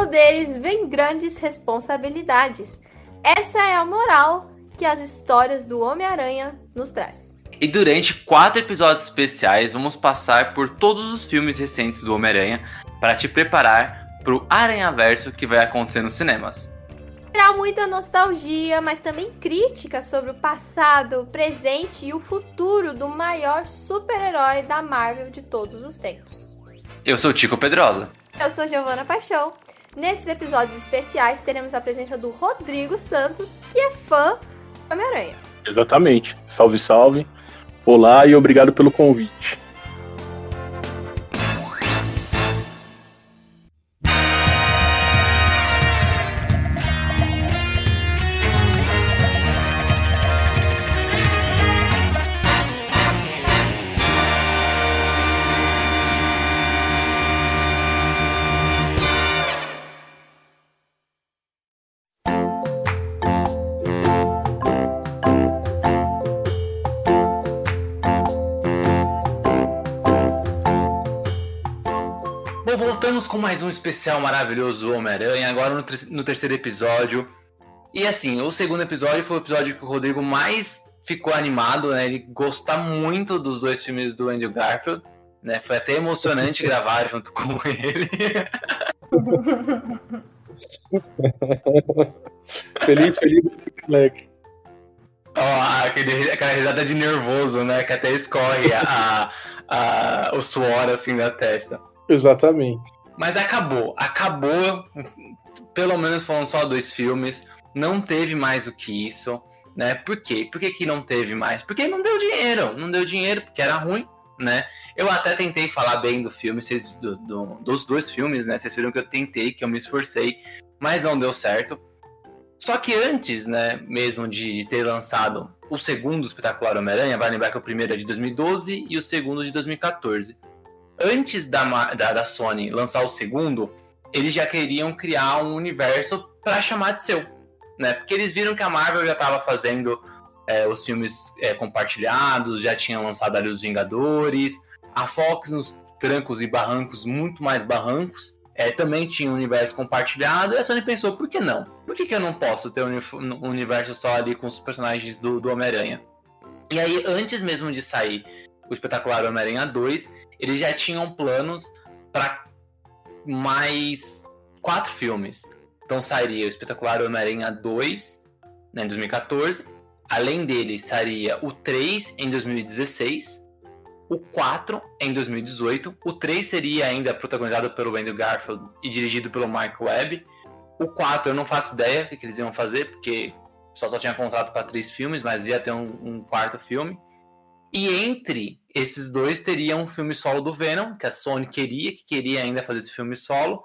poderes vêm grandes responsabilidades. Essa é a moral que as histórias do Homem-Aranha nos traz. E durante quatro episódios especiais, vamos passar por todos os filmes recentes do Homem-Aranha para te preparar para o Aranhaverso que vai acontecer nos cinemas. Terá muita nostalgia, mas também críticas sobre o passado, o presente e o futuro do maior super-herói da Marvel de todos os tempos. Eu sou Tico Pedrosa. Eu sou Giovana Paixão. Nesses episódios especiais, teremos a presença do Rodrigo Santos, que é fã do Homem-Aranha. Exatamente. Salve, salve. Olá e obrigado pelo convite. Mais um especial maravilhoso do Homem-Aranha, agora no, no, terceiro episódio. E assim, o segundo episódio foi o episódio que o Rodrigo mais ficou animado, né? Ele gosta muito dos dois filmes do Andrew Garfield, né? Foi até emocionante gravar junto com ele. feliz, feliz, moleque. Oh, aquele, aquela risada de nervoso, né? Que até escorre a, a, o suor assim da testa. Exatamente. Mas acabou. Acabou. Pelo menos foram só dois filmes. Não teve mais do que isso. Né? Por quê? Por que, que não teve mais? Porque não deu dinheiro. Não deu dinheiro porque era ruim. Né? Eu até tentei falar bem do filme, do, do, dos dois filmes, né? Vocês viram que eu tentei, que eu me esforcei, mas não deu certo. Só que antes, né, mesmo de, de ter lançado o segundo espetacular Homem-Aranha, vai lembrar que o primeiro é de 2012 e o segundo de 2014 antes da, da, da Sony lançar o segundo, eles já queriam criar um universo para chamar de seu, né? Porque eles viram que a Marvel já estava fazendo é, os filmes é, compartilhados, já tinha lançado ali os Vingadores, a Fox nos trancos e barrancos, muito mais barrancos, é, também tinha um universo compartilhado, e a Sony pensou, por que não? Por que, que eu não posso ter um universo só ali com os personagens do, do Homem-Aranha? E aí, antes mesmo de sair o espetacular Homem-Aranha 2, eles já tinham planos para mais quatro filmes. Então sairia o espetacular Homem-Aranha 2 né, em 2014. Além dele, sairia o 3 em 2016, o 4 em 2018. O 3 seria ainda protagonizado pelo Andrew Garfield e dirigido pelo Mark Webb. O 4 eu não faço ideia o que eles iam fazer, porque só, só tinha contrato para três filmes, mas ia ter um, um quarto filme. E entre esses dois teriam um filme solo do Venom, que a Sony queria, que queria ainda fazer esse filme solo,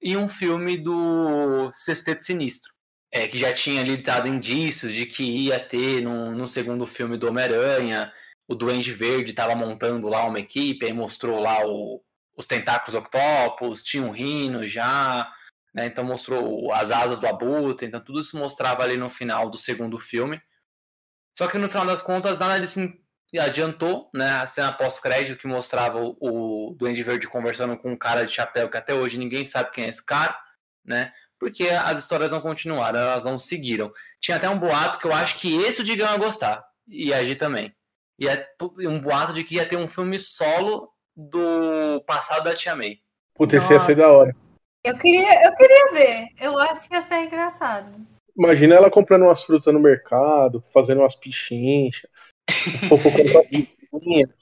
e um filme do Sexteto Sinistro, é, que já tinha ali dado indícios de que ia ter no, no segundo filme do Homem-Aranha, o Duende Verde estava montando lá uma equipe, aí mostrou lá o, os tentáculos octopus, tinha um rino já, né, então mostrou as asas do abutre, então tudo isso mostrava ali no final do segundo filme. Só que no final das contas, nada disso e adiantou, né, a cena pós-crédito que mostrava o, o Duende Verde conversando com um cara de chapéu que até hoje ninguém sabe quem é esse cara, né? Porque as histórias não continuaram, elas não seguiram. Tinha até um boato que eu acho que esse o Digão ia gostar, e agir também. E é um boato de que ia ter um filme solo do passado da Tia May. Puta, esse ia ser da hora. Eu queria, eu queria ver. Eu acho que ia ser engraçado. Imagina ela comprando umas frutas no mercado, fazendo umas pichinchas.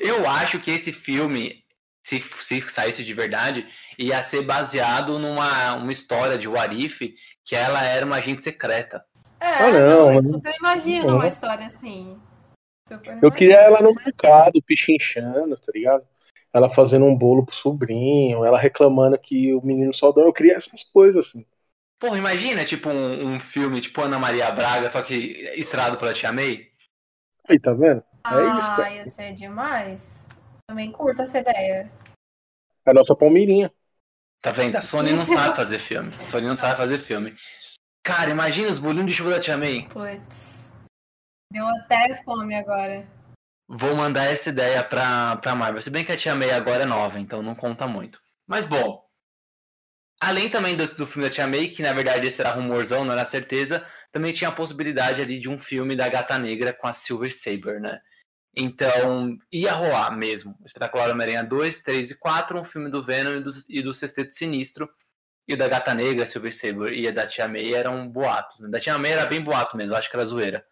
Eu acho que esse filme, se, se saísse de verdade, ia ser baseado numa uma história de Warif, que ela era uma agente secreta. É, ah, não, eu super imagino não. uma história assim. Super eu queria ela no mercado, pichinchando, tá ligado? Ela fazendo um bolo pro sobrinho, ela reclamando que o menino só dorme. Eu queria essas coisas, assim. Porra, imagina, tipo, um, um filme tipo Ana Maria Braga, só que estrado pela Tia May. Aí, tá vendo? É ah, isso. ia ser demais. Também curto essa ideia. É a nossa Palmeirinha. Tá vendo? A Sony não sabe fazer filme. A Sony não sabe fazer filme. Cara, imagina os bolinhos de chuva da Tia May. Putz. Deu até fome agora. Vou mandar essa ideia pra, pra Marvel. Se bem que a Tia May agora é nova, então não conta muito. Mas bom. Além também do, do, filme da Tia May, que na verdade esse era rumorzão, não era certeza, também tinha a possibilidade ali de um filme da Gata Negra com a Silver Saber, né? Então, ia rolar mesmo. O Espetacular Homem-Aranha 2, 3 e 4, um filme do Venom e do, e do Sexteto Sinistro. E o da Gata Negra, Silver Saber e a da Tia May eram boatos. Né? Da Tia May era bem boato mesmo, acho que era zoeira.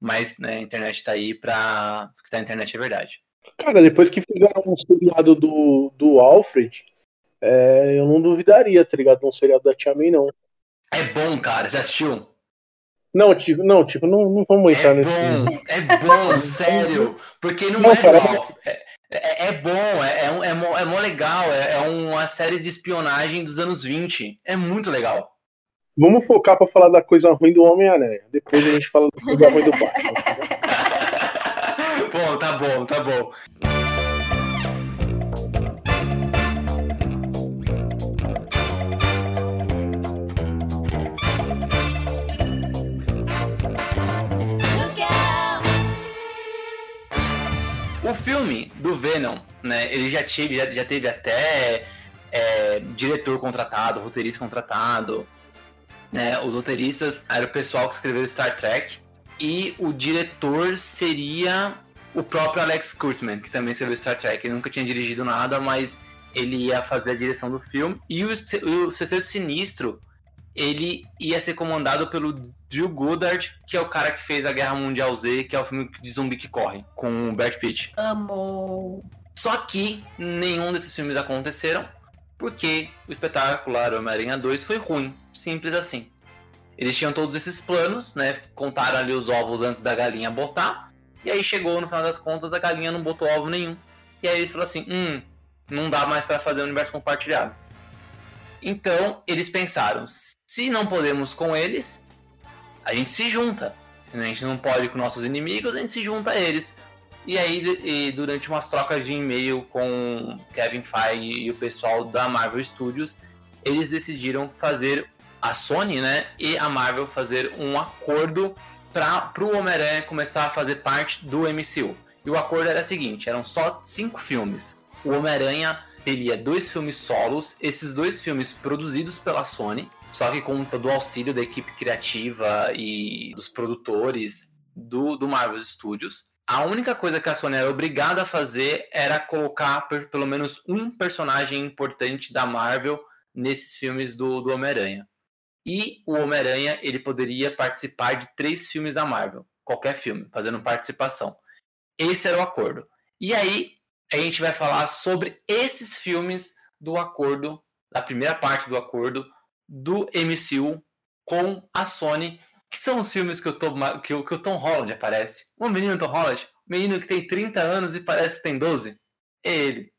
Mas né, a internet tá aí pra. O que tá na internet é verdade. Cara, depois que fizeram um seriado do, do Alfred, é, eu não duvidaria, tá ligado? Um seriado da Tia May, não. É bom, cara. Você assistiu? Não, tipo, não, tipo, não, não vamos entrar é nesse. Bom, é bom, sério. Porque não, não é cara, é, é, é, bom, é, é, é, mó, é mó legal. É, é uma série de espionagem dos anos 20. É muito legal. Vamos focar pra falar da coisa ruim do Homem-Aranha. Depois a gente fala da coisa ruim do Batman. bom, tá bom, tá bom. O filme do Venom, né, ele já teve, já, já teve até é, diretor contratado, roteirista contratado. Né, os roteiristas eram o pessoal que escreveu Star Trek. E o diretor seria o próprio Alex Kurtzman, que também escreveu Star Trek. Ele nunca tinha dirigido nada, mas ele ia fazer a direção do filme. E o, o Sinistro, ele ia ser comandado pelo Drew Goddard, que é o cara que fez a Guerra Mundial Z, que é o filme de zumbi que corre, com o Brad Pitt. Amo. Só que nenhum desses filmes aconteceram, porque o espetacular Homem-Aranha 2 foi ruim, simples assim. Eles tinham todos esses planos, né? Contaram ali os ovos antes da galinha botar. E aí chegou no final das contas, a galinha não botou ovo nenhum. E aí eles falaram assim: hum, não dá mais para fazer o universo compartilhado. Então eles pensaram: se não podemos com eles, a gente se junta. A gente não pode com nossos inimigos, a gente se junta a eles. E aí, e durante umas trocas de e-mail com Kevin Feige e o pessoal da Marvel Studios, eles decidiram fazer a Sony, né, e a Marvel fazer um acordo para o Homem-Aranha começar a fazer parte do MCU. E o acordo era o seguinte: eram só cinco filmes. O Homem-Aranha teria dois filmes solos, esses dois filmes produzidos pela Sony, só que com todo o auxílio da equipe criativa e dos produtores do, do Marvel Studios. A única coisa que a Sony era obrigada a fazer era colocar pelo menos um personagem importante da Marvel nesses filmes do, do Homem-Aranha. E o Homem-Aranha ele poderia participar de três filmes da Marvel, qualquer filme, fazendo participação. Esse era o acordo. E aí a gente vai falar sobre esses filmes do acordo, da primeira parte do acordo do MCU com a Sony, que são os filmes que o Tom, que o, que o Tom Holland aparece. O menino Tom Holland, menino que tem 30 anos e parece que tem 12. É ele.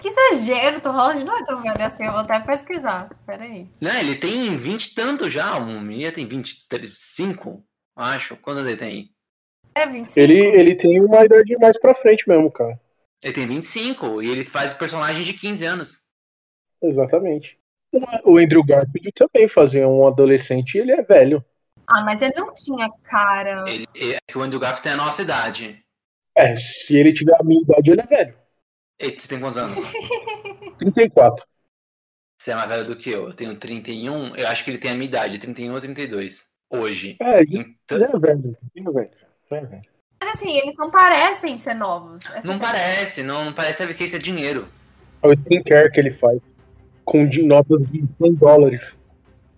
Que exagero, Tom Holland não é tão velho assim, eu vou até pesquisar. Peraí. Não, ele tem 20 e tanto já, o menino tem 25, acho. Quando ele tem? É 25. Ele, ele tem uma idade mais pra frente mesmo, cara. Ele tem 25 e ele faz personagem de 15 anos. Exatamente. O Andrew Garfield também fazia um adolescente e ele é velho. Ah, mas ele não tinha cara. Ele, é que o Andrew Garfield tem a nossa idade. É, se ele tiver a minha idade, ele é velho. E você tem quantos anos? 34. Você é mais velho do que eu. Eu tenho 31. Eu acho que ele tem a minha idade, 31 ou 32. Hoje. É, então... já é velho. Já é velho. Já é velho. Mas assim, eles não parecem ser novos. Essa não é parece, não, não parece que isso é dinheiro. É o skincare que ele faz com notas de 100 dólares.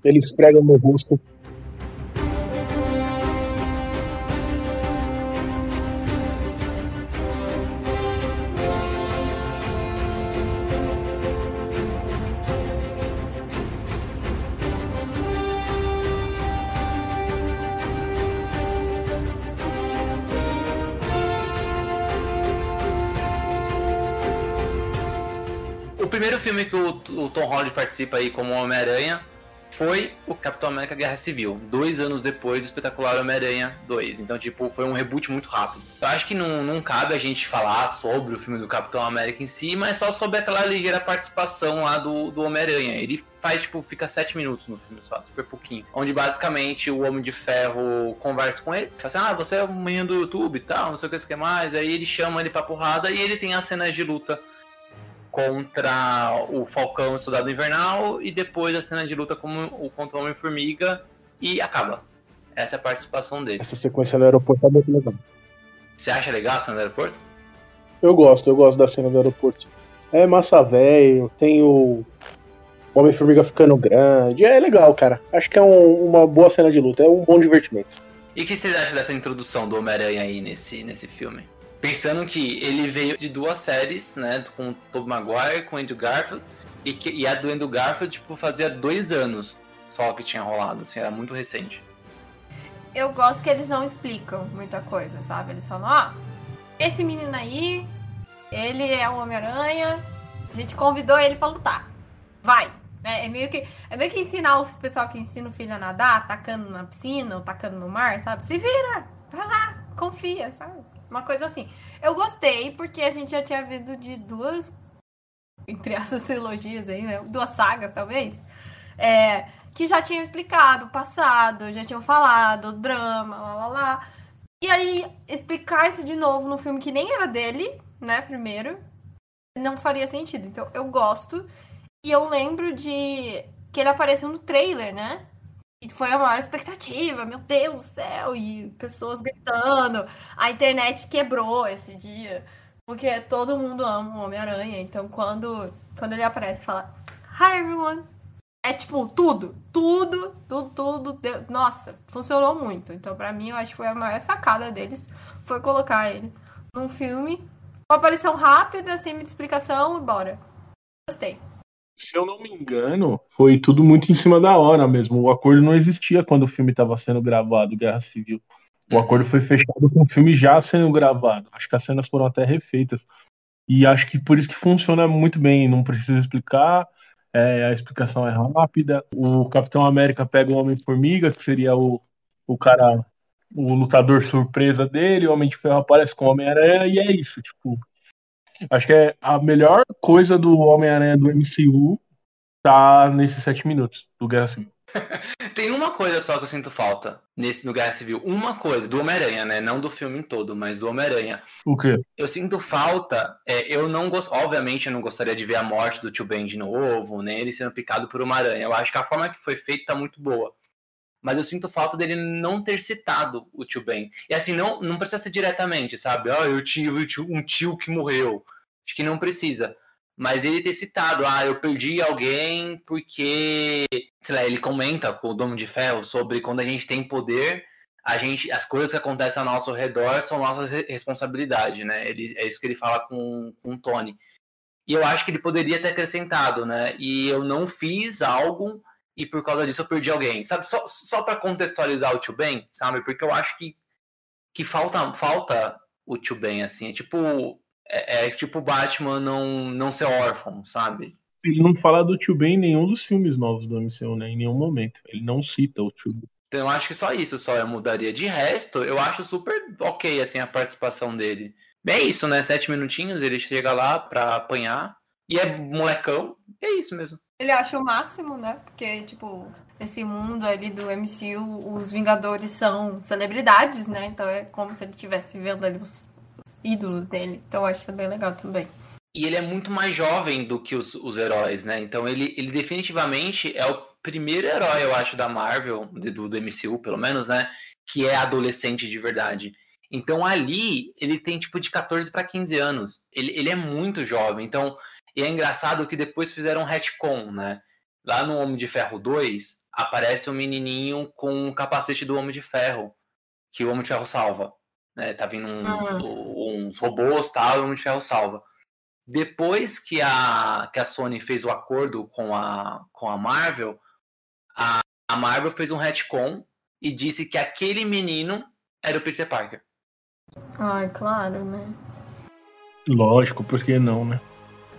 Ele esfrega no rosto. O, Tom Holland participa aí como Homem-Aranha foi o Capitão América Guerra Civil, dois anos depois do espetacular Homem-Aranha 2. Então, tipo, foi um reboot muito rápido. Eu acho que não, não cabe a gente falar sobre o filme do Capitão América em si, mas só sobre aquela ligeira participação lá do, do Homem-Aranha. Ele faz, tipo, fica sete minutos no filme só, super pouquinho. Onde basicamente o Homem de Ferro conversa com ele, fala assim: ah, você é o menino do YouTube e tal, não sei o que, que mais. Aí ele chama ele pra porrada e ele tem as cenas de luta contra o Falcão e o Soldado Invernal e depois a cena de luta com o, contra o Homem-Formiga e acaba. Essa é a participação dele. Essa sequência no aeroporto é muito legal. Você acha legal a cena do aeroporto? Eu gosto, eu gosto da cena do aeroporto. É massa velho, tem o Homem-Formiga ficando grande. É legal, cara. Acho que é um, uma boa cena de luta, é um bom divertimento. E o que vocês acham dessa introdução do Homem-Aranha aí nesse, nesse filme? Pensando que ele veio de duas séries, né? Com o Tobey Maguire, com o Andrew Garfield. E, que, e a do Andrew Garfield, tipo, fazia dois anos só que tinha rolado, assim, era muito recente. Eu gosto que eles não explicam muita coisa, sabe? Eles falam, ah, esse menino aí, ele é o Homem-Aranha, a gente convidou ele para lutar. Vai! É, é, meio que, é meio que ensinar o pessoal que ensina o filho a nadar, tacando na piscina ou tacando no mar, sabe? Se vira! Vai lá, confia, sabe? Uma coisa assim. Eu gostei porque a gente já tinha visto de duas, entre as trilogias aí, né? Duas sagas, talvez. É, que já tinham explicado o passado, já tinham falado o drama, lá lá lá. E aí, explicar isso de novo no filme que nem era dele, né, primeiro, não faria sentido. Então, eu gosto. E eu lembro de que ele apareceu no trailer, né? E foi a maior expectativa, meu Deus do céu, e pessoas gritando. A internet quebrou esse dia, porque todo mundo ama o Homem-Aranha. Então, quando, quando ele aparece, fala: Hi everyone, é tipo tudo, tudo, tudo, tudo. Deu... Nossa, funcionou muito. Então, para mim, eu acho que foi a maior sacada deles foi colocar ele num filme, uma aparição rápida, sem muita explicação e bora. Gostei. Se eu não me engano, foi tudo muito em cima da hora mesmo. O acordo não existia quando o filme estava sendo gravado, Guerra Civil. O acordo foi fechado com o filme já sendo gravado. Acho que as cenas foram até refeitas. E acho que por isso que funciona muito bem. Não precisa explicar é, a explicação é rápida. O Capitão América pega o Homem-Formiga, que seria o, o cara, o lutador surpresa dele, o Homem de Ferro aparece com o Homem-Aranha, e é isso. Tipo, acho que é a melhor coisa do Homem-Aranha do MCU tá nesses sete minutos do Guerra Civil. Tem uma coisa só que eu sinto falta nesse no Guerra Civil. Uma coisa, do Homem-Aranha, né? Não do filme todo, mas do Homem-Aranha. O quê? Eu sinto falta. É, eu não gosto. Obviamente, eu não gostaria de ver a morte do tio Ben de novo, nem ele sendo picado por uma aranha. Eu acho que a forma que foi feita tá muito boa. Mas eu sinto falta dele não ter citado o tio Ben. E assim, não, não precisa ser diretamente, sabe? Oh, eu tive um tio que morreu. Acho que não precisa mas ele ter citado, ah, eu perdi alguém porque, sei lá, ele comenta com o Domo de Ferro sobre quando a gente tem poder, a gente, as coisas que acontecem ao nosso redor são nossa responsabilidade, né? Ele, é isso que ele fala com, com o Tony. E eu acho que ele poderia ter acrescentado, né? E eu não fiz algo e por causa disso eu perdi alguém, sabe? Só, só para contextualizar o Tio Ben, sabe? Porque eu acho que, que falta, falta o Tio Ben, assim. É tipo, é, é tipo Batman não, não ser órfão, sabe? Ele não fala do Tio Ben em nenhum dos filmes novos do MCU, né? Em nenhum momento. Ele não cita o Tio Ben. Então eu acho que só isso só eu mudaria. De resto, eu acho super ok, assim, a participação dele. É isso, né? Sete minutinhos, ele chega lá pra apanhar. E é molecão. É isso mesmo. Ele acha o máximo, né? Porque, tipo, esse mundo ali do MCU, os Vingadores são celebridades, né? Então é como se ele estivesse vendo ali os ídolos dele. Então eu acho bem legal também. E ele é muito mais jovem do que os, os heróis, né? Então ele, ele definitivamente é o primeiro herói, eu acho, da Marvel, do, do MCU, pelo menos, né? Que é adolescente de verdade. Então ali ele tem tipo de 14 para 15 anos. Ele, ele é muito jovem. Então, e é engraçado que depois fizeram um retcon, né? Lá no Homem de Ferro 2, aparece um menininho com o capacete do Homem de Ferro, que o Homem de Ferro salva. Né? Tá vindo um, uhum. uns robôs tal, e o Homem de Ferro salva. Depois que a, que a Sony fez o acordo com a, com a Marvel, a, a Marvel fez um retcon e disse que aquele menino era o Peter Parker. Ai, claro, né? Lógico, por que não, né?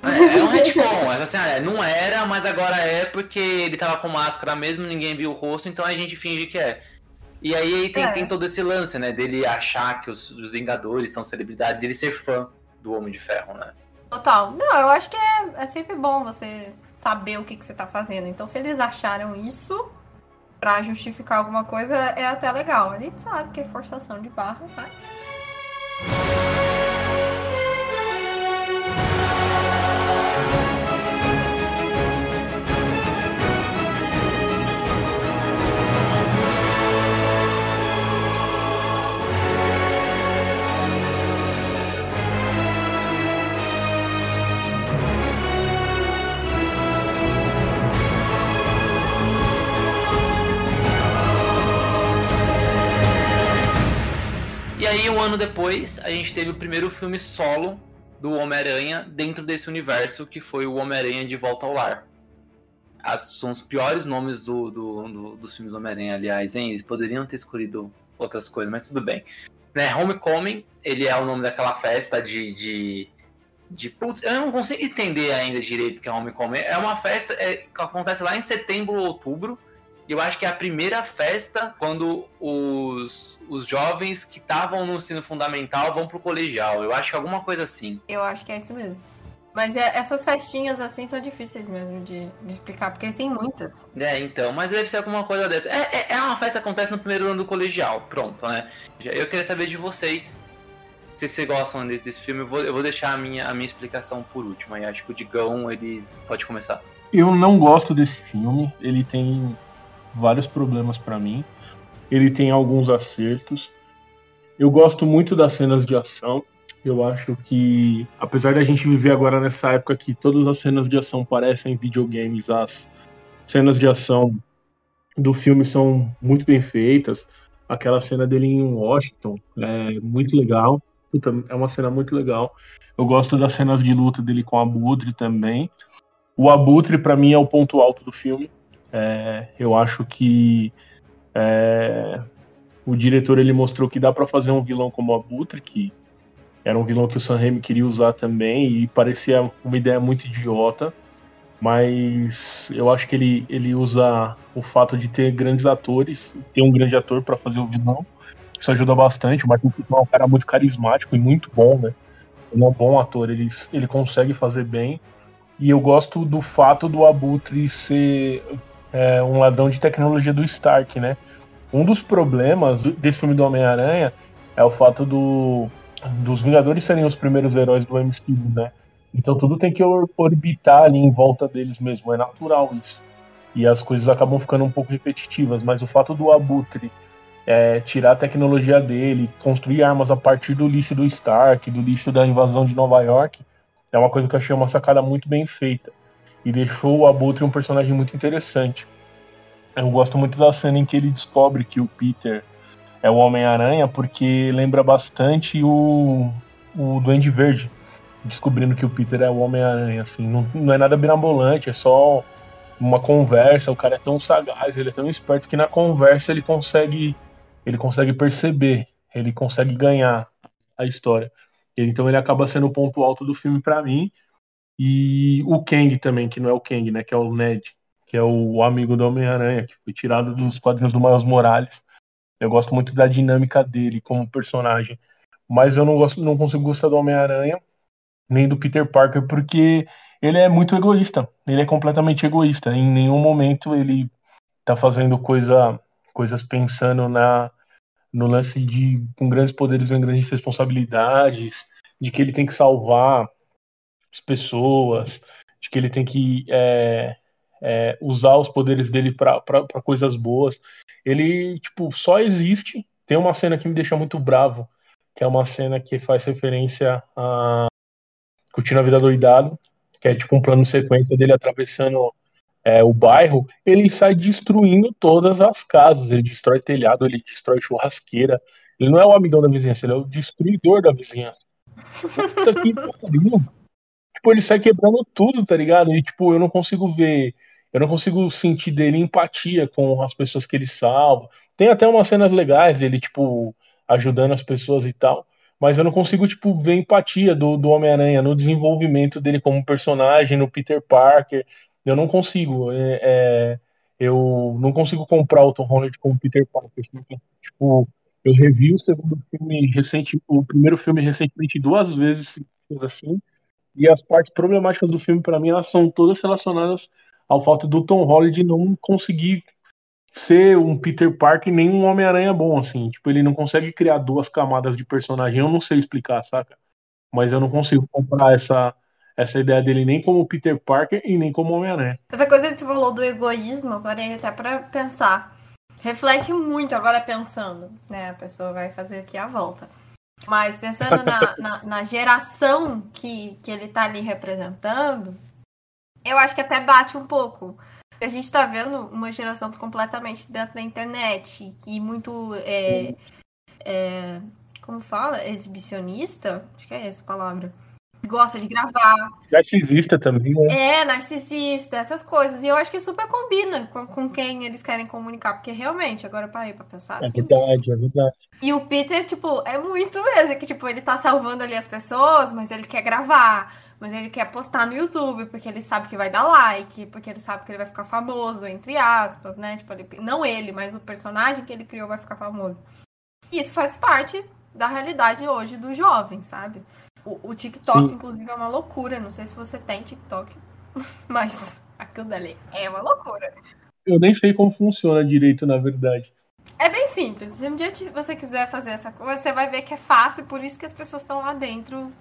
É, é um retcon, é assim, ah, não era, mas agora é porque ele tava com máscara mesmo, ninguém viu o rosto, então a gente finge que é. E aí tem, é. tem todo esse lance, né? Dele achar que os, os Vingadores são celebridades e ele ser fã do Homem de Ferro, né? Total. Não, eu acho que é, é sempre bom você saber o que, que você tá fazendo. Então, se eles acharam isso para justificar alguma coisa, é até legal. A gente sabe que é forçação de barra, mas. Ano depois, a gente teve o primeiro filme solo do Homem-Aranha dentro desse universo, que foi o Homem-Aranha de Volta ao Lar. As, são os piores nomes do, do, do dos filmes do Homem-Aranha, aliás, hein? Eles poderiam ter escolhido outras coisas, mas tudo bem. Né, Homecoming, ele é o nome daquela festa de, de, de. Putz, eu não consigo entender ainda direito o que é Homecoming. É uma festa é, que acontece lá em setembro ou outubro eu acho que é a primeira festa quando os, os jovens que estavam no ensino fundamental vão pro colegial. Eu acho que é alguma coisa assim. Eu acho que é isso mesmo. Mas é, essas festinhas assim são difíceis mesmo de, de, explicar, porque eles têm muitas. É, então, mas deve ser alguma coisa dessa. É, é, é uma festa que acontece no primeiro ano do colegial, pronto, né? Eu queria saber de vocês se vocês gostam desse filme. Eu vou, eu vou deixar a minha, a minha explicação por último. Aí acho que o Digão, ele pode começar. Eu não gosto desse filme. Ele tem vários problemas para mim. Ele tem alguns acertos. Eu gosto muito das cenas de ação. Eu acho que, apesar da gente viver agora nessa época que todas as cenas de ação parecem videogames, as cenas de ação do filme são muito bem feitas. Aquela cena dele em Washington é muito legal. é uma cena muito legal. Eu gosto das cenas de luta dele com o Abutre também. O Abutre, para mim, é o ponto alto do filme. É, eu acho que é, o diretor ele mostrou que dá para fazer um vilão como o Abutre, que era um vilão que o Sam Raimi queria usar também e parecia uma ideia muito idiota, mas eu acho que ele, ele usa o fato de ter grandes atores, ter um grande ator para fazer o vilão, isso ajuda bastante. O Michael Keaton é um cara muito carismático e muito bom, né? Ele é um bom ator, ele, ele consegue fazer bem. E eu gosto do fato do Abutre ser é, um ladrão de tecnologia do Stark, né? Um dos problemas desse filme do Homem-Aranha é o fato do, dos Vingadores serem os primeiros heróis do MCU, né? Então tudo tem que orbitar ali em volta deles mesmo, é natural isso. E as coisas acabam ficando um pouco repetitivas, mas o fato do Abutre é, tirar a tecnologia dele, construir armas a partir do lixo do Stark, do lixo da invasão de Nova York, é uma coisa que eu achei uma sacada muito bem feita e deixou o Abutre um personagem muito interessante. Eu gosto muito da cena em que ele descobre que o Peter é o Homem-Aranha, porque lembra bastante o, o Duende Verde, descobrindo que o Peter é o Homem-Aranha. Assim, não, não é nada birabolante, é só uma conversa. O cara é tão sagaz, ele é tão esperto que na conversa ele consegue, ele consegue perceber, ele consegue ganhar a história. Então ele acaba sendo o ponto alto do filme para mim. E o Kang também, que não é o Kang, né? Que é o Ned, que é o amigo do Homem-Aranha, que foi tirado dos quadrinhos do Miles Morales. Eu gosto muito da dinâmica dele como personagem. Mas eu não gosto, não consigo gostar do Homem-Aranha, nem do Peter Parker, porque ele é muito egoísta. Ele é completamente egoísta. Em nenhum momento ele tá fazendo coisa, coisas pensando na no lance de com grandes poderes vem grandes responsabilidades, de que ele tem que salvar as pessoas, de que ele tem que é, é, usar os poderes dele para coisas boas. Ele, tipo, só existe. Tem uma cena que me deixa muito bravo, que é uma cena que faz referência a Curtindo a Vida Doidado, que é tipo um plano de sequência dele atravessando é, o bairro, ele sai destruindo todas as casas. Ele destrói telhado, ele destrói churrasqueira. Ele não é o amigão da vizinhança, ele é o destruidor da vizinhança. Puta que pariu tipo, ele sai quebrando tudo, tá ligado? E, tipo, eu não consigo ver. Eu não consigo sentir dele empatia com as pessoas que ele salva. Tem até umas cenas legais dele, tipo, ajudando as pessoas e tal. Mas eu não consigo, tipo, ver empatia do, do Homem-Aranha no desenvolvimento dele como personagem, no Peter Parker. Eu não consigo. É, é, eu não consigo comprar o Tom Holland como Peter Parker. Assim, tipo, eu revi o segundo filme recente, o primeiro filme recentemente duas vezes, assim, e as partes problemáticas do filme, para mim, elas são todas relacionadas ao fato do Tom Holland não conseguir ser um Peter Parker nem um Homem-Aranha bom, assim. Tipo, ele não consegue criar duas camadas de personagem. Eu não sei explicar, saca? Mas eu não consigo comprar essa, essa ideia dele nem como Peter Parker e nem como Homem-Aranha. Essa coisa que você falou do egoísmo, agora até para pensar. Reflete muito agora pensando, né? A pessoa vai fazer aqui a volta. Mas pensando na, na, na, geração que, que ele está ali representando, eu acho que até bate um pouco. A gente está vendo uma geração completamente dentro da internet e muito. É, é, como fala? Exibicionista? Acho que é essa a palavra. Gosta de gravar. Narcisista também, né? É, narcisista, essas coisas. E eu acho que super combina com, com quem eles querem comunicar, porque realmente, agora eu parei pra pensar É assim. verdade, é verdade. E o Peter, tipo, é muito mesmo, que tipo, ele tá salvando ali as pessoas, mas ele quer gravar, mas ele quer postar no YouTube, porque ele sabe que vai dar like, porque ele sabe que ele vai ficar famoso, entre aspas, né? Tipo, ele- não ele, mas o personagem que ele criou vai ficar famoso. E isso faz parte da realidade hoje dos jovens, sabe? O, o TikTok, Sim. inclusive, é uma loucura. Não sei se você tem TikTok, mas aquilo dali é uma loucura. Eu nem sei como funciona direito, na verdade. É bem simples. Se um dia você quiser fazer essa coisa, você vai ver que é fácil, por isso que as pessoas estão lá dentro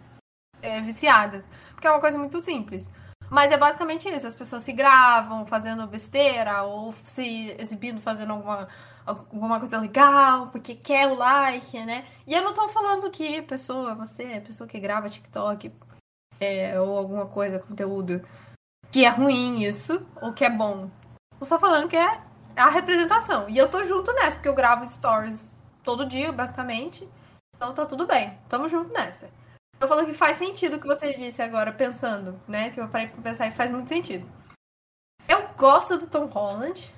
é, viciadas. Porque é uma coisa muito simples. Mas é basicamente isso. As pessoas se gravam fazendo besteira ou se exibindo fazendo alguma, alguma coisa legal, porque quer o like, né? E eu não tô falando que pessoa, você, pessoa que grava TikTok é, ou alguma coisa, conteúdo, que é ruim isso, ou que é bom. Eu só falando que é a representação. E eu tô junto nessa, porque eu gravo stories todo dia, basicamente. Então tá tudo bem. Tamo junto nessa. Eu falo que faz sentido o que você disse agora, pensando, né? Que eu parei pra pensar e faz muito sentido. Eu gosto do Tom Holland,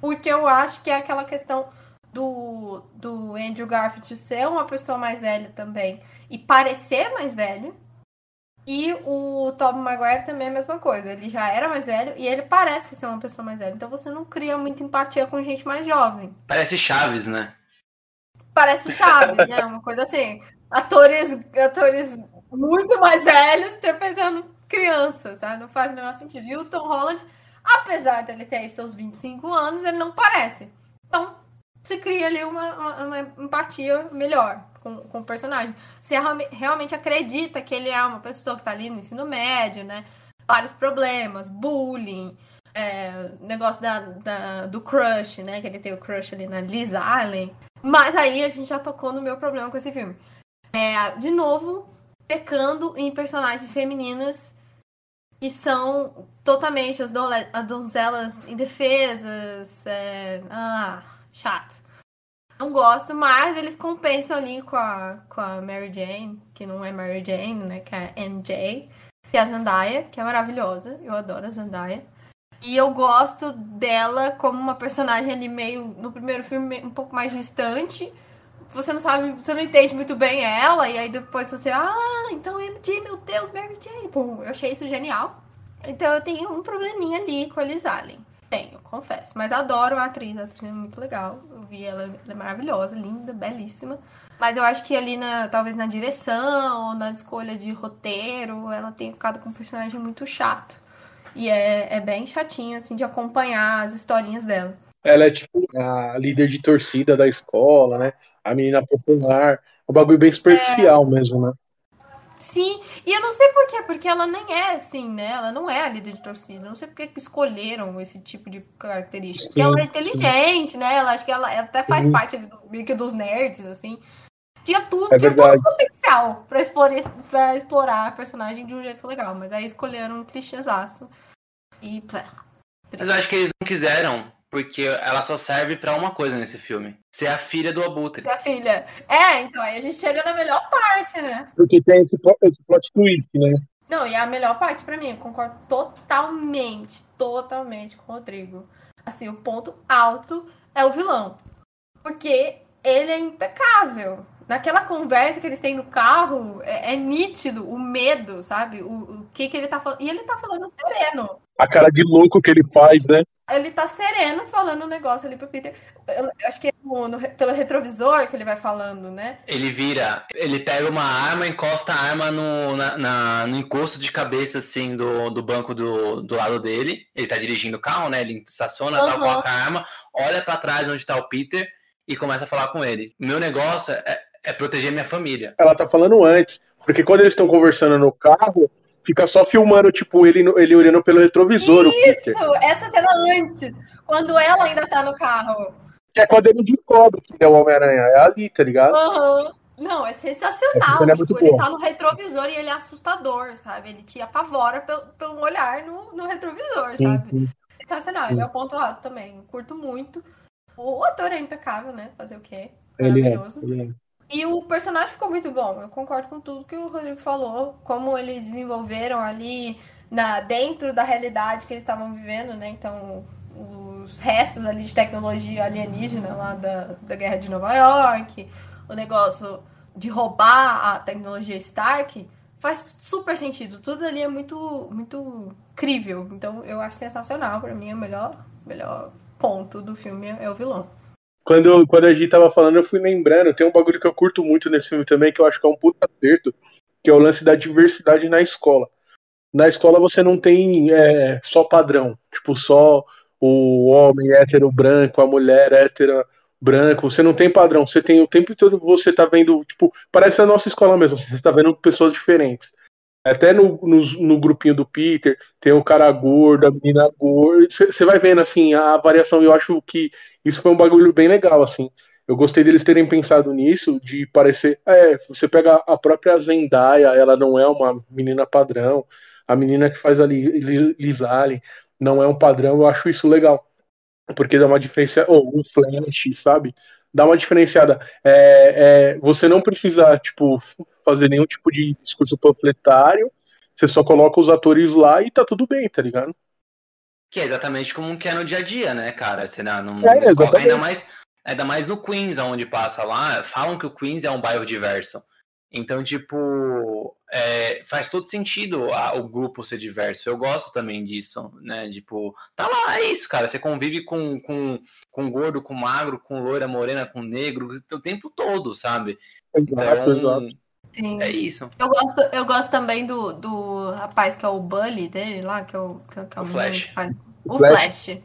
porque eu acho que é aquela questão do, do Andrew Garfield ser uma pessoa mais velha também e parecer mais velho. E o Tobey Maguire também é a mesma coisa. Ele já era mais velho e ele parece ser uma pessoa mais velha. Então você não cria muita empatia com gente mais jovem. Parece Chaves, né? Parece Chaves, né? Uma coisa assim. Atores, atores muito mais velhos interpretando crianças, sabe? Não faz o menor sentido. E o Tom Holland, apesar dele ter aí seus 25 anos, ele não parece. Então, se cria ali uma, uma, uma empatia melhor com, com o personagem. Você realme- realmente acredita que ele é uma pessoa que tá ali no ensino médio, né? Vários problemas, bullying, é, negócio da, da- do crush, né? Que ele tem o crush ali na Liz Allen. Mas aí a gente já tocou no meu problema com esse filme. É, de novo, pecando em personagens femininas que são totalmente as, donzelas indefesas. É, ah, chato. Não gosto, mas eles compensam ali com a, com a Mary Jane, que não é Mary Jane, né? Que é MJ. É a Zendaya, que é maravilhosa. Eu adoro a Zendaya. E eu gosto dela como uma personagem ali meio, no primeiro filme, um pouco mais distante. Você não sabe, você não entende muito bem ela, e aí depois você, ah, então MJ, meu Deus, Mary Jane. Pum, eu achei isso genial. Então eu tenho um probleminha ali com a Liz Allen. Tenho, confesso. Mas adoro a atriz, a atriz é muito legal. Eu vi ela, ela é maravilhosa, linda, belíssima. Mas eu acho que ali, na, talvez na direção ou na escolha de roteiro, ela tem ficado com um personagem muito chato. E é, é bem chatinho, assim, de acompanhar as historinhas dela. Ela é tipo a líder de torcida da escola, né? A menina popular. Um bagulho bem superficial mesmo, né? Sim, e eu não sei por quê, porque ela nem é assim, né? Ela não é a líder de torcida. Eu não sei por que que escolheram esse tipo de característica. Porque Sim, ela é inteligente, né? Ela acho que ela até faz Sim. parte do, meio que dos nerds, assim. Tinha tudo, É tinha verdade. todo o potencial pra explorar, pra explorar a personagem de um jeito legal. Mas aí escolheram um clichêzaço. E. Mas eu acho que eles não quiseram, porque ela só serve pra uma coisa nesse filme: ser a filha do Abutre. Minha filha. É, então aí a gente chega na melhor parte, né? Porque tem esse, plo- esse plot twist, né? Não, e a melhor parte pra mim, eu concordo totalmente, totalmente com o Rodrigo. Assim, o ponto alto é o vilão. Porque ele é impecável. Naquela conversa que eles têm no carro, é, é nítido o medo, sabe? O, o que que ele tá falando. E ele tá falando sereno. A cara de louco que ele faz, né? Ele tá sereno falando um negócio ali pro Peter. Eu, acho que é no- no- pelo retrovisor que ele vai falando, né? Ele vira, ele pega uma arma, encosta a arma no, na- na- no encosto de cabeça, assim, do, do banco do, do lado dele. Ele tá dirigindo o carro, né? Ele estaciona, tal, Aham. coloca a arma, olha pra trás onde tá o Peter e começa a falar com ele. Meu negócio é, é proteger minha família. Ela tá falando antes. Porque quando eles estão conversando no carro, fica só filmando, tipo, ele, ele olhando pelo retrovisor, o. Isso, essa cena antes, quando ela ainda tá no carro. Que é quando ele descobre que é o Homem-Aranha. É ali, tá ligado? Aham. Não, é sensacional. é tipo, ele tá no retrovisor e ele é assustador, sabe? Ele te apavora pelo, pelo olhar no, no retrovisor, Sim, sabe? sim. Sensacional, Sim. ele é o ponto alto também. Curto muito. O ator é impecável, né? Fazer o quê? Ele é. Maravilhoso. Ele é. E o personagem ficou muito bom. Eu concordo com tudo que o Rodrigo falou. Como eles desenvolveram ali na, dentro da realidade que eles estavam vivendo, né? Então, os restos ali de tecnologia alienígena lá da, da Guerra de Nova York, o negócio de roubar a tecnologia Stark, faz super sentido. Tudo ali é muito, muito crível. Então, eu acho sensacional. Para mim, é o melhor, melhor ponto do filme é o vilão. Quando, quando a gente tava falando, eu fui lembrando, tem um bagulho que eu curto muito nesse filme também, que eu acho que é um puta acerto, que é o lance da diversidade na escola. Na escola você não tem é, só padrão, tipo, só o homem hétero branco, a mulher hétera branco, você não tem padrão, você tem o tempo todo você tá vendo, tipo, parece a nossa escola mesmo, você tá vendo pessoas diferentes. Até no, no, no, grupinho do Peter, tem o cara gordo, a menina gorda. Você vai vendo assim a variação. Eu acho que isso foi um bagulho bem legal, assim. Eu gostei deles terem pensado nisso, de parecer. É, você pega a própria Zendaya, ela não é uma menina padrão. A menina que faz ali Liz Allen não é um padrão. Eu acho isso legal. Porque dá uma diferença. Ou oh, um flash, sabe? Dá uma diferenciada. É, é, você não precisa, tipo, fazer nenhum tipo de discurso panfletário. Você só coloca os atores lá e tá tudo bem, tá ligado? Que é exatamente como que é no dia a dia, né, cara? Você não, não, é, escola, ainda mais ainda mais no Queens, onde passa lá, falam que o Queens é um bairro diverso. Então, tipo, é, faz todo sentido a, o grupo ser diverso. Eu gosto também disso, né? Tipo, tá lá, é isso, cara. Você convive com, com, com gordo, com magro, com loira, morena, com negro, o tempo todo, sabe? Exato, então, exato. Sim. É isso. Eu gosto, eu gosto também do, do rapaz que é o Bully dele lá, que é o, que, é o, o Flash. Que faz... O, Flash. Flash.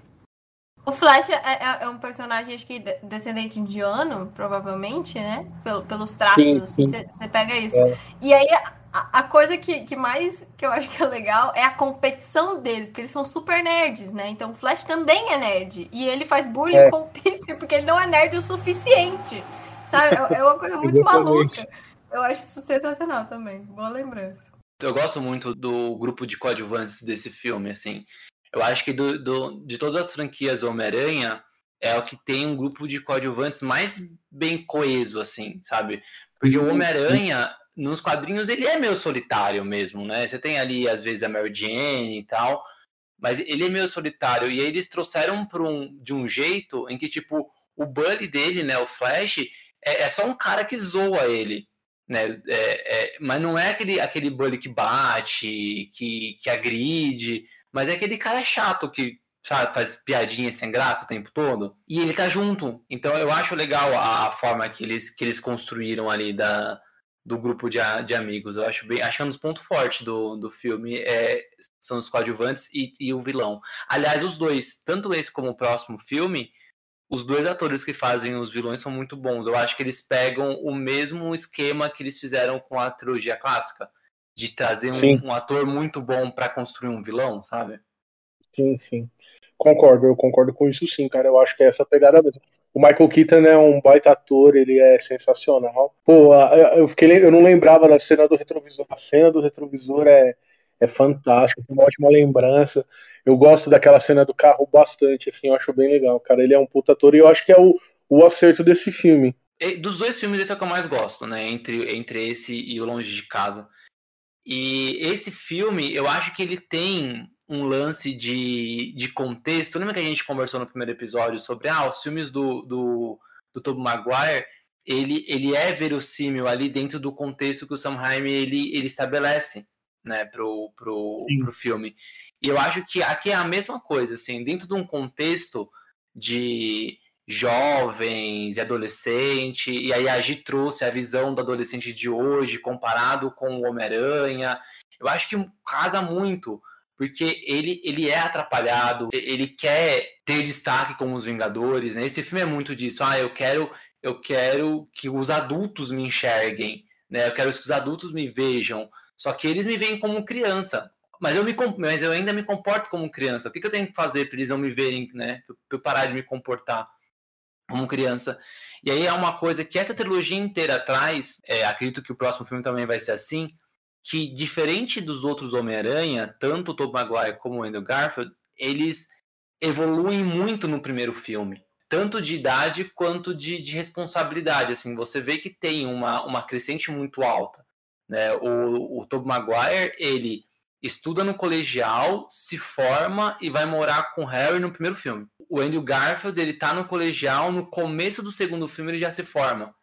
O Flash é, é, é, um personagem, acho que descendente indiano, provavelmente, né? Pel, pelos traços, assim, você pega isso. É. E aí, a, a, coisa que, que mais que eu acho que é legal é a competição deles, porque eles são super nerds, né? Então o Flash também é nerd. E ele faz bullying é. com o Peter, porque ele não é nerd o suficiente. Sabe? É, é uma coisa muito maluca. Eu acho isso sensacional também. Boa lembrança. Eu gosto muito do grupo de coadjuvantes desse filme, assim. Eu acho que do, do, de todas as franquias do Homem-Aranha, é o que tem um grupo de coadjuvantes mais bem coeso, assim, sabe? Porque o uhum. Homem-Aranha, nos quadrinhos, ele é meio solitário mesmo, né? Você tem ali, às vezes, a Mary Jane e tal, mas ele é meio solitário. E aí eles trouxeram um, de um jeito em que, tipo, o bully dele, né, o Flash, é, é só um cara que zoa ele né? É, é, mas não é aquele, aquele bully que bate, que, que agride, mas é aquele cara chato que sabe, faz piadinha sem graça o tempo todo. E ele tá junto. Então eu acho legal a, a forma que eles, que eles construíram ali da, do grupo de, de amigos. Eu acho bem. Acho que é um dos pontos fortes do, do filme é, são os coadjuvantes e, e o vilão. Aliás, os dois, tanto esse como o próximo filme os dois atores que fazem os vilões são muito bons. Eu acho que eles pegam o mesmo esquema que eles fizeram com a trilogia clássica, de trazer um, um ator muito bom para construir um vilão, sabe? Sim, sim. Concordo, eu concordo com isso sim, cara. Eu acho que é essa pegada mesmo. O Michael Keaton é um baita ator, ele é sensacional. Pô, eu, fiquei, eu não lembrava da cena do retrovisor. A cena do retrovisor é, é fantástico, uma ótima lembrança. Eu gosto daquela cena do carro bastante, assim, eu acho bem legal, cara. Ele é um puta ator e eu acho que é o, o acerto desse filme. Dos dois filmes, esse é o que eu mais gosto, né? Entre, entre esse e o Longe de Casa. E esse filme, eu acho que ele tem um lance de, de contexto. Lembra que a gente conversou no primeiro episódio sobre ah, os filmes do, do, do Tobey Maguire? Ele, ele é verossímil ali dentro do contexto que o Sam Raimi ele, ele estabelece né, pro, pro, pro filme. E eu acho que aqui é a mesma coisa, assim, dentro de um contexto de jovens e adolescente, e aí a Gi trouxe a visão do adolescente de hoje comparado com o Homem-Aranha. Eu acho que casa muito, porque ele, ele é atrapalhado, ele quer ter destaque como os Vingadores, né? Esse filme é muito disso. Ah, eu quero eu quero que os adultos me enxerguem, né? Eu quero que os adultos me vejam. Só que eles me veem como criança. Mas eu, me, mas eu ainda me comporto como criança. O que, que eu tenho que fazer para eles não me verem, né? Para eu parar de me comportar como criança. E aí é uma coisa que essa trilogia inteira traz, é, acredito que o próximo filme também vai ser assim, que diferente dos outros Homem-Aranha, tanto o Tobey Maguire como o Andrew Garfield, eles evoluem muito no primeiro filme. tanto de idade quanto de, de responsabilidade. Assim, você vê que tem uma, uma crescente muito alta. Né? O, o Tobey Maguire, ele estuda no colegial, se forma e vai morar com Harry no primeiro filme. O Andrew Garfield, ele tá no colegial, no começo do segundo filme ele já se forma.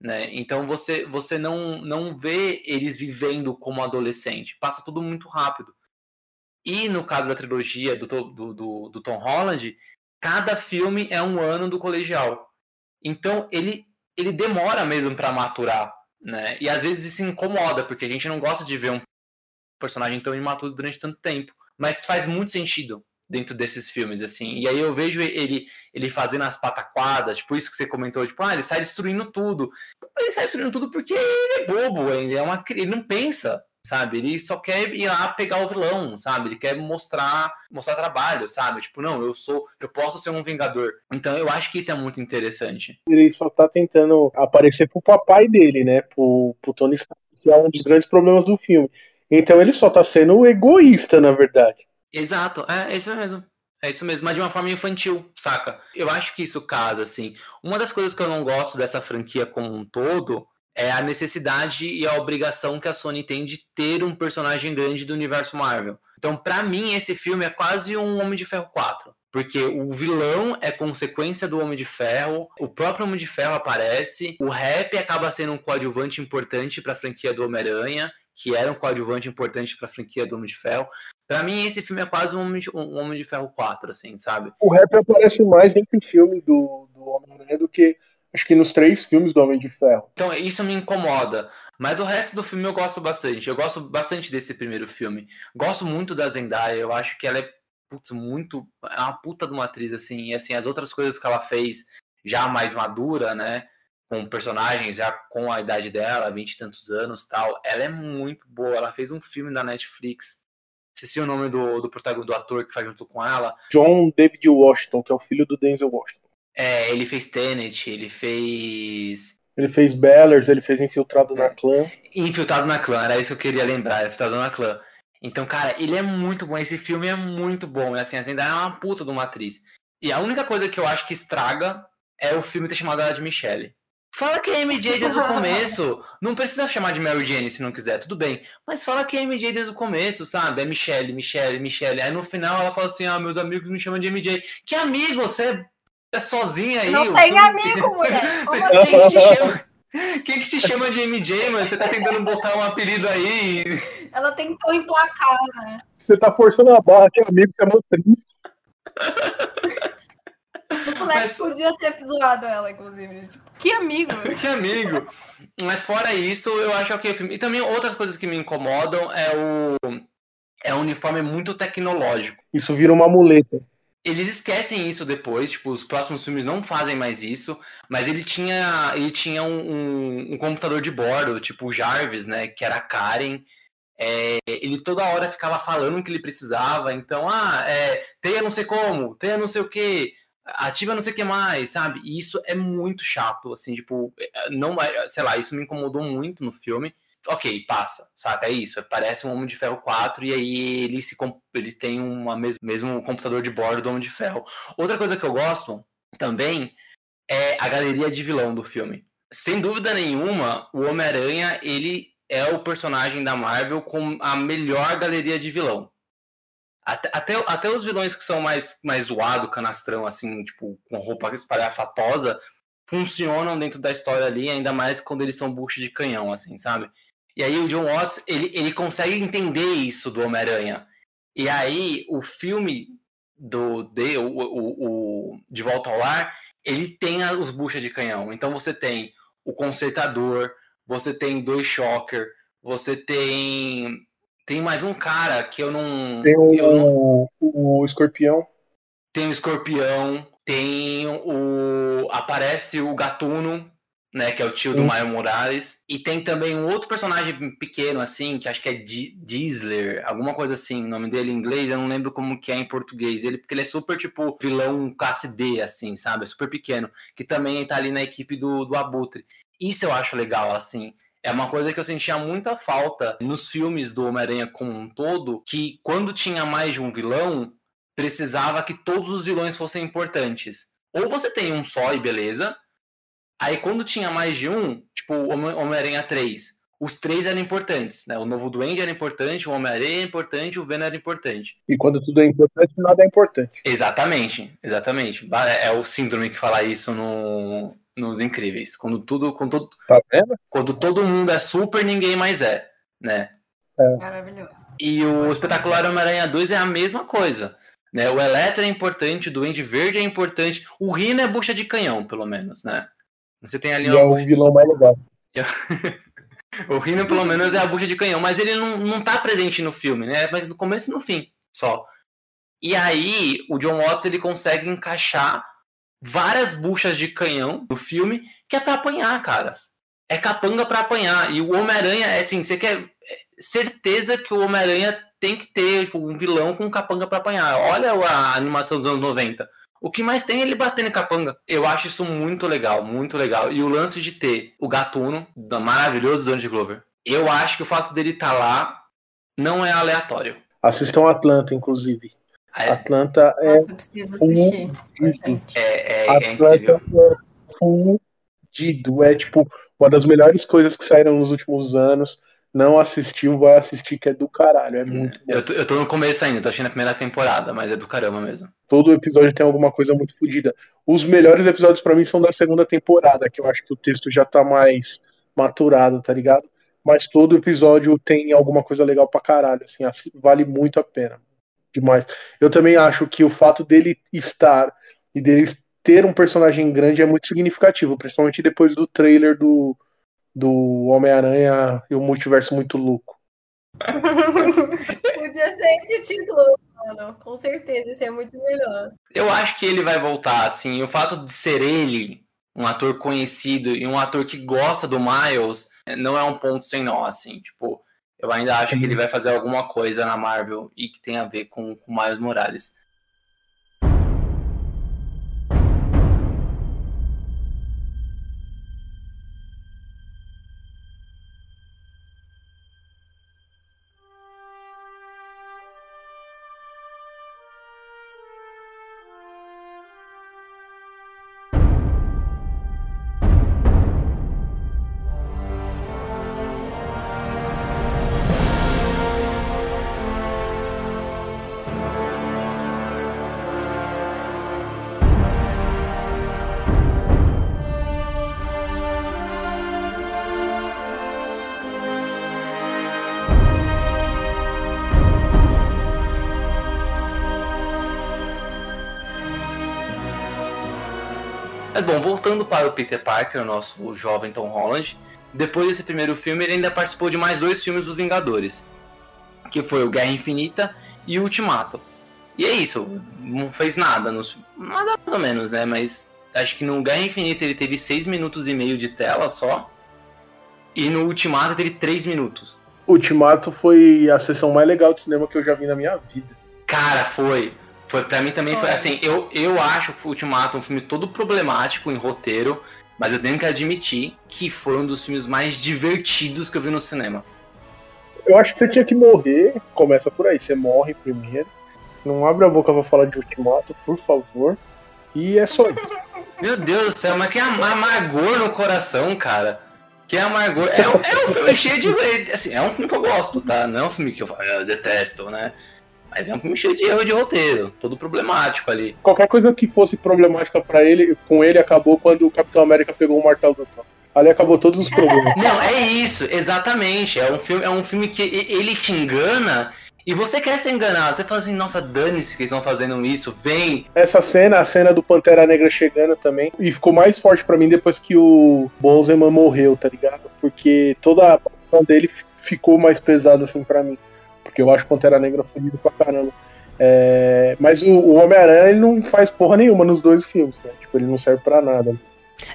Né? Então você, você não, não vê eles vivendo como adolescente. Passa tudo muito rápido. E no caso da trilogia do, do, do, do Tom Holland, cada filme é um ano do colegial. Então ele, ele demora mesmo para maturar. Né? E às vezes isso incomoda, porque a gente não gosta de ver um personagem tão imaturo durante tanto tempo. Mas faz muito sentido dentro desses filmes, assim. E aí eu vejo ele, ele fazendo as pataquadas, tipo isso que você comentou, tipo, ah, ele sai destruindo tudo. Ele sai destruindo tudo porque ele é bobo, ele, é uma, ele não pensa, sabe? Ele só quer ir lá pegar o vilão, sabe? Ele quer mostrar, mostrar trabalho, sabe? Tipo, não, eu sou, eu posso ser um vingador. Então eu acho que isso é muito interessante. Ele só tá tentando aparecer pro papai dele, né? Pro, pro Tony Stark, que é um dos grandes problemas do filme. Então ele só tá sendo egoísta, na verdade. Exato, é, é isso mesmo. É isso mesmo, mas de uma forma infantil, saca? Eu acho que isso casa, assim. Uma das coisas que eu não gosto dessa franquia como um todo é a necessidade e a obrigação que a Sony tem de ter um personagem grande do universo Marvel. Então, para mim, esse filme é quase um Homem de Ferro 4. Porque o vilão é consequência do Homem de Ferro, o próprio Homem de Ferro aparece, o rap acaba sendo um coadjuvante importante para a franquia do Homem-Aranha, que era um coadjuvante importante para a franquia do Homem de Ferro. Para mim, esse filme é quase um Homem, de, um Homem de Ferro 4, assim, sabe? O rap aparece mais nesse filme do, do Homem-Aranha do que acho que nos três filmes do Homem de Ferro. Então, isso me incomoda. Mas o resto do filme eu gosto bastante. Eu gosto bastante desse primeiro filme. Gosto muito da Zendaya. Eu acho que ela é putz, muito. É uma puta de uma atriz, assim. E assim, as outras coisas que ela fez já mais madura, né? Com personagens já com a idade dela, vinte e tantos anos tal. Ela é muito boa. Ela fez um filme da Netflix. Esqueci o nome do, do protagonista, do ator que faz junto com ela. John David Washington, que é o filho do Denzel Washington. É, ele fez Tenet, ele fez. Ele fez Bellers, ele fez Infiltrado na Clã. Infiltrado na Clã, era isso que eu queria lembrar, Infiltrado na Clã. Então, cara, ele é muito bom, esse filme é muito bom. E assim, a Zendaya é uma puta de uma atriz. E a única coisa que eu acho que estraga é o filme ter chamado ela de Michelle. Fala que é MJ desde o começo. Não precisa chamar de Mary Jane se não quiser, tudo bem. Mas fala que é MJ desde o começo, sabe? É Michelle, Michelle, Michelle. Aí no final ela fala assim: ah, meus amigos me chamam de MJ. Que amigo? Você é sozinha aí? Não tem amigo, mulher. Você, quem, que te chama, quem que te chama de MJ, mano? Você tá tentando botar um apelido aí. Ela tentou emplacar, né? Você tá forçando a barra, que amigo, você é muito triste. O Flex Mas... podia ter episódio ela, inclusive. Tipo, que amigo! que amigo! Mas fora isso, eu acho que o filme. E também outras coisas que me incomodam é o. É o uniforme muito tecnológico. Isso vira uma muleta. Eles esquecem isso depois, tipo, os próximos filmes não fazem mais isso, mas ele tinha, ele tinha um, um, um computador de bordo, tipo o Jarvis, né, que era a Karen, é, ele toda hora ficava falando o que ele precisava, então, ah, é, teia não sei como, teia não sei o que, ativa não sei o que mais, sabe? E isso é muito chato, assim, tipo, é, não, sei lá, isso me incomodou muito no filme. Ok, passa, saca? É isso, parece um Homem de Ferro 4 e aí ele se ele tem uma mes mesmo computador de bordo do Homem de Ferro. Outra coisa que eu gosto também é a galeria de vilão do filme. Sem dúvida nenhuma, o Homem-Aranha, ele é o personagem da Marvel com a melhor galeria de vilão. Até, até, até os vilões que são mais, mais zoado, canastrão, assim, tipo, com roupa espalhafatosa, funcionam dentro da história ali, ainda mais quando eles são bucho de canhão, assim, sabe? E aí o John Watts, ele, ele consegue entender isso do Homem-Aranha. E aí o filme do de, o, o, o, De Volta ao Lar, ele tem os buchas de canhão. Então você tem o Consertador, você tem dois Shocker, você tem tem mais um cara que eu não. Tem o, eu não... o escorpião. Tem o escorpião. Tem o. Aparece o gatuno, né? Que é o tio Sim. do Maio Morales. E tem também um outro personagem pequeno, assim, que acho que é Diesler, alguma coisa assim, o nome dele em inglês, eu não lembro como que é em português. Ele, porque ele é super, tipo, vilão classe D, assim, sabe? É super pequeno. Que também tá ali na equipe do, do Abutre. Isso eu acho legal, assim é uma coisa que eu sentia muita falta nos filmes do Homem-Aranha como um todo, que quando tinha mais de um vilão, precisava que todos os vilões fossem importantes. Ou você tem um só e beleza. Aí quando tinha mais de um, tipo Homem-Aranha 3, os três eram importantes, né? O Novo Duende era importante, o Homem-Aranha era importante, o Venom era importante. E quando tudo é importante, nada é importante. Exatamente, exatamente. É o síndrome que fala isso no, nos Incríveis. Quando tudo, quando todo, tá vendo? quando todo mundo é super, ninguém mais é, né? É. Maravilhoso. E o Espetacular Homem-Aranha 2 é a mesma coisa. Né? O Eletro é importante, o Duende Verde é importante, o Rino é bucha de canhão, pelo menos, né? Você tem ali e é o vilão mais legal. o Rino, pelo menos, é a bucha de canhão, mas ele não, não tá presente no filme, né? Mas no começo e no fim, só. E aí, o John Watts ele consegue encaixar várias buchas de canhão no filme que é pra apanhar, cara. É capanga para apanhar. E o Homem-Aranha, é assim, você quer é, certeza que o Homem-Aranha tem que ter tipo, um vilão com capanga para apanhar. Olha a animação dos anos 90. O que mais tem é ele batendo em capanga. Eu acho isso muito legal, muito legal. E o lance de ter o gatuno, da maravilhoso Donald Glover. Eu acho que o fato dele estar tá lá não é aleatório. Assistam Atlanta, inclusive. É. Atlanta é. Nossa, eu preciso assistir. É, é, é, Atlanta é fudido. É tipo uma das melhores coisas que saíram nos últimos anos. Não assistiu, vai assistir, que é do caralho. É muito bom. Eu tô, eu tô no começo ainda, tô achando a primeira temporada, mas é do caramba mesmo. Todo episódio tem alguma coisa muito fodida. Os melhores episódios para mim são da segunda temporada, que eu acho que o texto já tá mais maturado, tá ligado? Mas todo episódio tem alguma coisa legal pra caralho, assim, vale muito a pena demais. Eu também acho que o fato dele estar e dele ter um personagem grande é muito significativo, principalmente depois do trailer do, do Homem-Aranha e o multiverso muito louco. Podia ser esse título, mano. Com certeza, isso é muito melhor. Eu acho que ele vai voltar, assim. O fato de ser ele, um ator conhecido e um ator que gosta do Miles, não é um ponto sem nó, assim. Tipo, eu ainda acho que ele vai fazer alguma coisa na Marvel e que tem a ver com, com Miles Morales. Bom, voltando para o Peter Parker, o nosso jovem Tom Holland, depois desse primeiro filme, ele ainda participou de mais dois filmes dos Vingadores, que foi o Guerra Infinita e o Ultimato. E é isso, não fez nada, nos, nada mais ou menos, né? Mas acho que no Guerra Infinita ele teve seis minutos e meio de tela só, e no Ultimato teve três minutos. Ultimato foi a sessão mais legal de cinema que eu já vi na minha vida. Cara, foi. Foi, pra mim também foi assim, eu, eu acho o Ultimato um filme todo problemático em roteiro, mas eu tenho que admitir que foi um dos filmes mais divertidos que eu vi no cinema. Eu acho que você tinha que morrer, começa por aí, você morre primeiro. Não abre a boca pra falar de Ultimato, por favor. E é só isso. Meu Deus do céu, mas que amargor no coração, cara. Que amargor. É, um, é um filme cheio de. Assim, é um filme que eu gosto, tá? Não é um filme que eu, eu detesto, né? Mas é um filme cheio de erro de roteiro, todo problemático ali. Qualquer coisa que fosse problemática para ele, com ele acabou quando o Capitão América pegou o martelo do Thor. Ali acabou todos os problemas. Não, é isso, exatamente. É um filme, é um filme que ele te engana e você quer ser enganado. Você fala assim, nossa, dane-se que eles estão fazendo isso, vem. Essa cena, a cena do Pantera Negra chegando também, e ficou mais forte para mim depois que o Bozeman morreu, tá ligado? Porque toda a dele ficou mais pesada assim para mim porque eu acho Pantera Negra fodido pra caramba. É, mas o, o Homem-Aranha ele não faz porra nenhuma nos dois filmes, né? Tipo, ele não serve pra nada.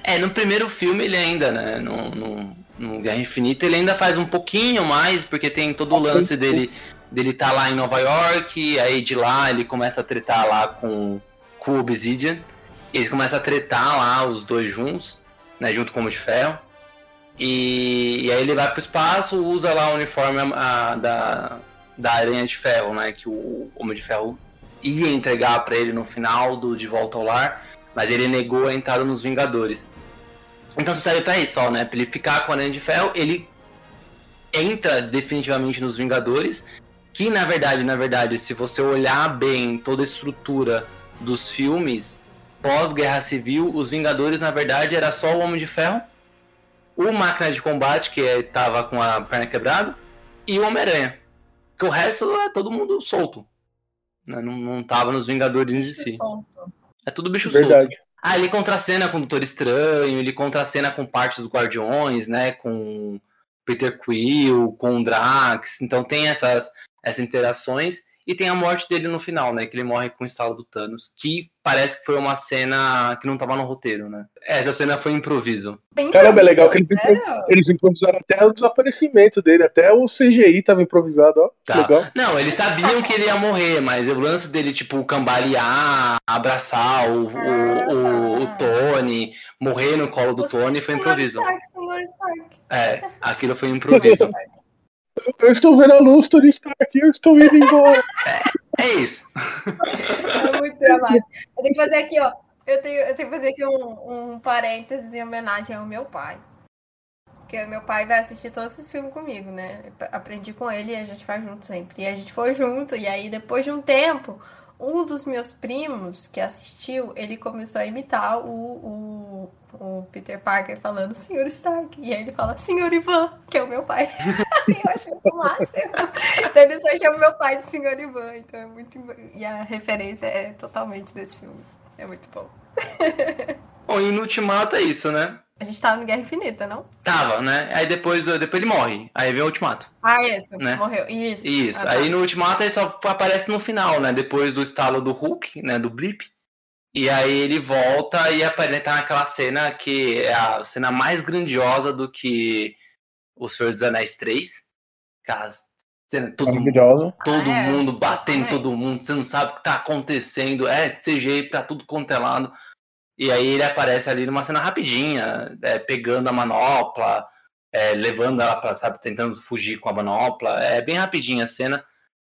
É, no primeiro filme ele ainda, né? No, no, no Guerra Infinita ele ainda faz um pouquinho mais, porque tem todo o lance dele dele tá lá em Nova York, aí de lá ele começa a tretar lá com, com o Obsidian. Eles começam a tretar lá, os dois juntos, né? Junto com o de Ferro. E, e, aí ele vai pro espaço, usa lá o uniforme a, a, da, da Aranha de Ferro, né? Que o Homem de Ferro ia entregar para ele no final do De Volta ao Lar. mas ele negou a entrada nos Vingadores. Então isso pra isso, ó, né? Pra ele ficar com a Aranha de Ferro, ele entra definitivamente nos Vingadores, que na verdade, na verdade, se você olhar bem toda a estrutura dos filmes pós-Guerra Civil, os Vingadores na verdade era só o Homem de Ferro, o Máquina de Combate, que estava com a perna quebrada, e o Homem-Aranha. Que o resto é todo mundo solto. Né? Não, não tava nos Vingadores em si. É tudo bicho Verdade. solto. Ah, ele contracena com o Doutor Estranho, ele contracena com partes dos Guardiões, né? Com Peter Quill, com o Drax. Então tem essas, essas interações. E tem a morte dele no final, né? Que ele morre com o estalo do Thanos. Que parece que foi uma cena que não tava no roteiro, né? Essa cena foi improviso. Bem Caramba, é legal que eles, eles improvisaram até o desaparecimento dele, até o CGI tava improvisado, ó. Tá. Legal. Não, eles sabiam que ele ia morrer, mas o lance dele, tipo, cambalear, abraçar o, o, o, o Tony, morrer no colo do Tony foi improviso. Stark. É, aquilo foi improviso. Eu estou vendo a luz, Tony Stark, eu estou indo embora. É isso. É muito dramático. Eu tenho que fazer aqui, ó. Eu tenho, eu tenho que fazer aqui um, um parênteses em homenagem ao meu pai. Porque meu pai vai assistir todos esses filmes comigo, né? Eu Aprendi com ele e a gente vai junto sempre. E a gente foi junto, e aí depois de um tempo, um dos meus primos que assistiu, ele começou a imitar o, o, o Peter Parker falando Senhor Stark. E aí ele fala Senhor Ivan, que é o meu pai. E eu acho muito máximo. Então ele só chama meu pai de Senhor Ivan. Então é muito. E a referência é totalmente desse filme. É muito bom. Bom, e no Ultimato é isso, né? A gente tava no Guerra Infinita, não? Tava, né? Aí depois, depois ele morre. Aí vem o Ultimato. Ah, isso. Né? Morreu. Isso. Isso. Ah, tá. Aí no Ultimato ele só aparece no final, né? Depois do estalo do Hulk, né? Do Blip. E aí ele volta e aparece tá naquela cena que é a cena mais grandiosa do que O Senhor dos Anéis 3. Aquela cena, todo mundo Maravilhosa. todo Ah, é. mundo batendo É. todo mundo, você não sabe o que tá acontecendo, é CGI pra tudo quanto é lado. E aí ele aparece ali numa cena rapidinha, é, pegando a manopla, é, levando ela pra, sabe, tentando fugir com a manopla. É bem rapidinha a cena.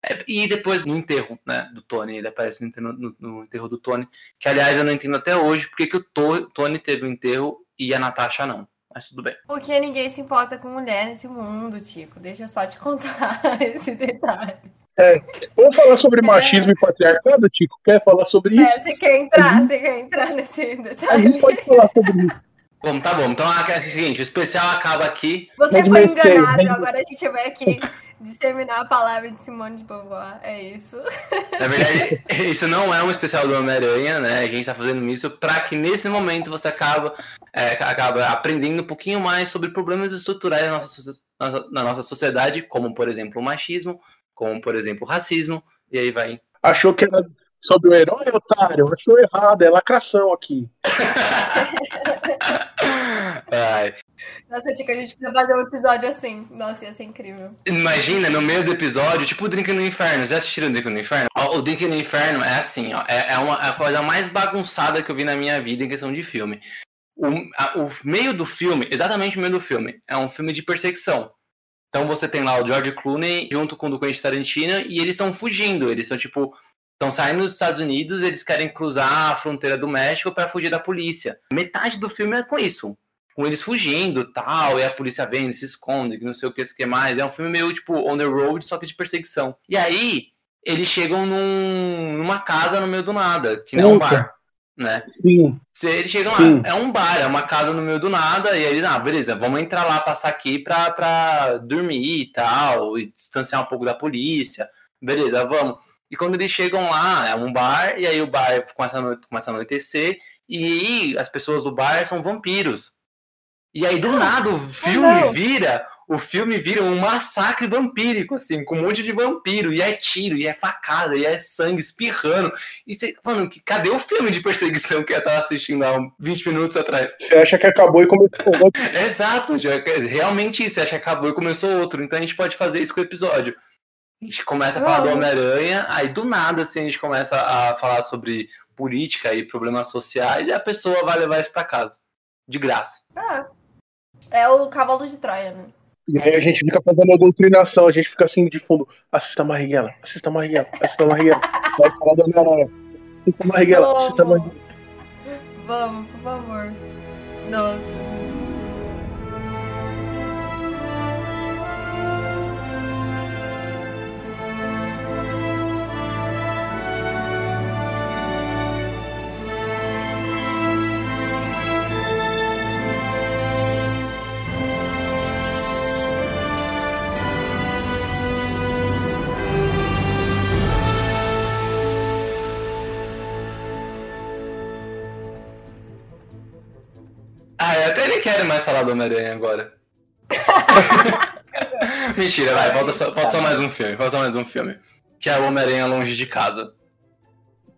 É, e depois no enterro, né, do Tony, ele aparece no enterro, no- no enterro do Tony, que aliás eu não entendo até hoje porque que o To- Tony teve o enterro e a Natasha não. Mas tudo bem. Porque ninguém se importa com mulher nesse mundo, Tico. Deixa eu só te contar esse detalhe. Vamos falar sobre machismo e patriarcado, Tico? Quer falar sobre É, isso? você quer entrar? Você quer entrar nesse A gente detalhe? pode falar sobre isso. Bom, tá bom. Então é o seguinte, o especial acaba aqui. Você foi enganado, mas- agora a gente vai aqui disseminar a palavra de Simone de Beauvoir. É isso. Na verdade, isso não é um especial do Homem-Aranha, né? A gente tá fazendo isso para que nesse momento você acaba, é, acaba aprendendo um pouquinho mais sobre problemas estruturais na nossa, na nossa sociedade, como, por exemplo, o machismo, como, por exemplo, o racismo, e aí vai. Achou que era sobre o herói, otário? Achou errado, é lacração aqui. Ai, Nossa, Tico, a gente precisa fazer um episódio assim. Nossa, ia ser incrível. Imagina, no meio do episódio, tipo o Drink no Inferno. Já assistiram o Drink no Inferno? O Drink no Inferno é assim, ó. É, é uma, é a coisa mais bagunçada que eu vi na minha vida em questão de filme. O, a- o meio do filme, exatamente o meio do filme, é um filme de perseguição. Então você tem lá o George Clooney junto com o do Quentin Tarantino e eles estão fugindo. Eles estão, tipo, estão saindo dos Estados Unidos, eles querem cruzar a fronteira do México para fugir da polícia. Metade do filme é com isso com eles fugindo tal, e a polícia vem, se esconde, que não sei o que, isso que mais. É um filme meio tipo on the road, só que de perseguição. E aí, eles chegam num, numa casa no meio do nada, que não é um bar, né? Sim. Se eles chegam Sim. lá, é um bar, é uma casa no meio do nada, e aí eles, ah, beleza, vamos entrar lá, passar aqui pra, pra dormir e tal, e distanciar um pouco da polícia. Beleza, vamos. E quando eles chegam lá, é um bar, e aí o bar começa a, no- começa a anoitecer, e as pessoas do bar são vampiros. E aí, do nada, o filme não. vira. O filme vira um massacre vampírico, assim, com um monte de vampiro, e é tiro, e é facada, e é sangue espirrando. E você, mano, que- cadê o filme de perseguição que eu tava assistindo há uns 20 minutos atrás? Você acha que acabou e começou outro. Exato, já- realmente isso, você acha que acabou e começou outro. Então a gente pode fazer isso com o episódio. A gente começa a falar do. Homem-Aranha, aí do nada assim, a gente começa a falar sobre política e problemas sociais, e a pessoa vai levar isso pra casa. De graça. É, é o cavalo de Troia, né? E aí a gente fica fazendo a doutrinação, a gente fica assim de fundo. Assista Marighella, assista Marighella, assista Marighella. Vai falar do Homem-Aranha. Assista Marighella, assista? Marighella. Vamos, por favor. Nossa. Quero mais falar do Homem-Aranha agora. Mentira, vai, falta só, falta só mais um filme, falta só mais um filme. Que é o Homem-Aranha Longe de Casa.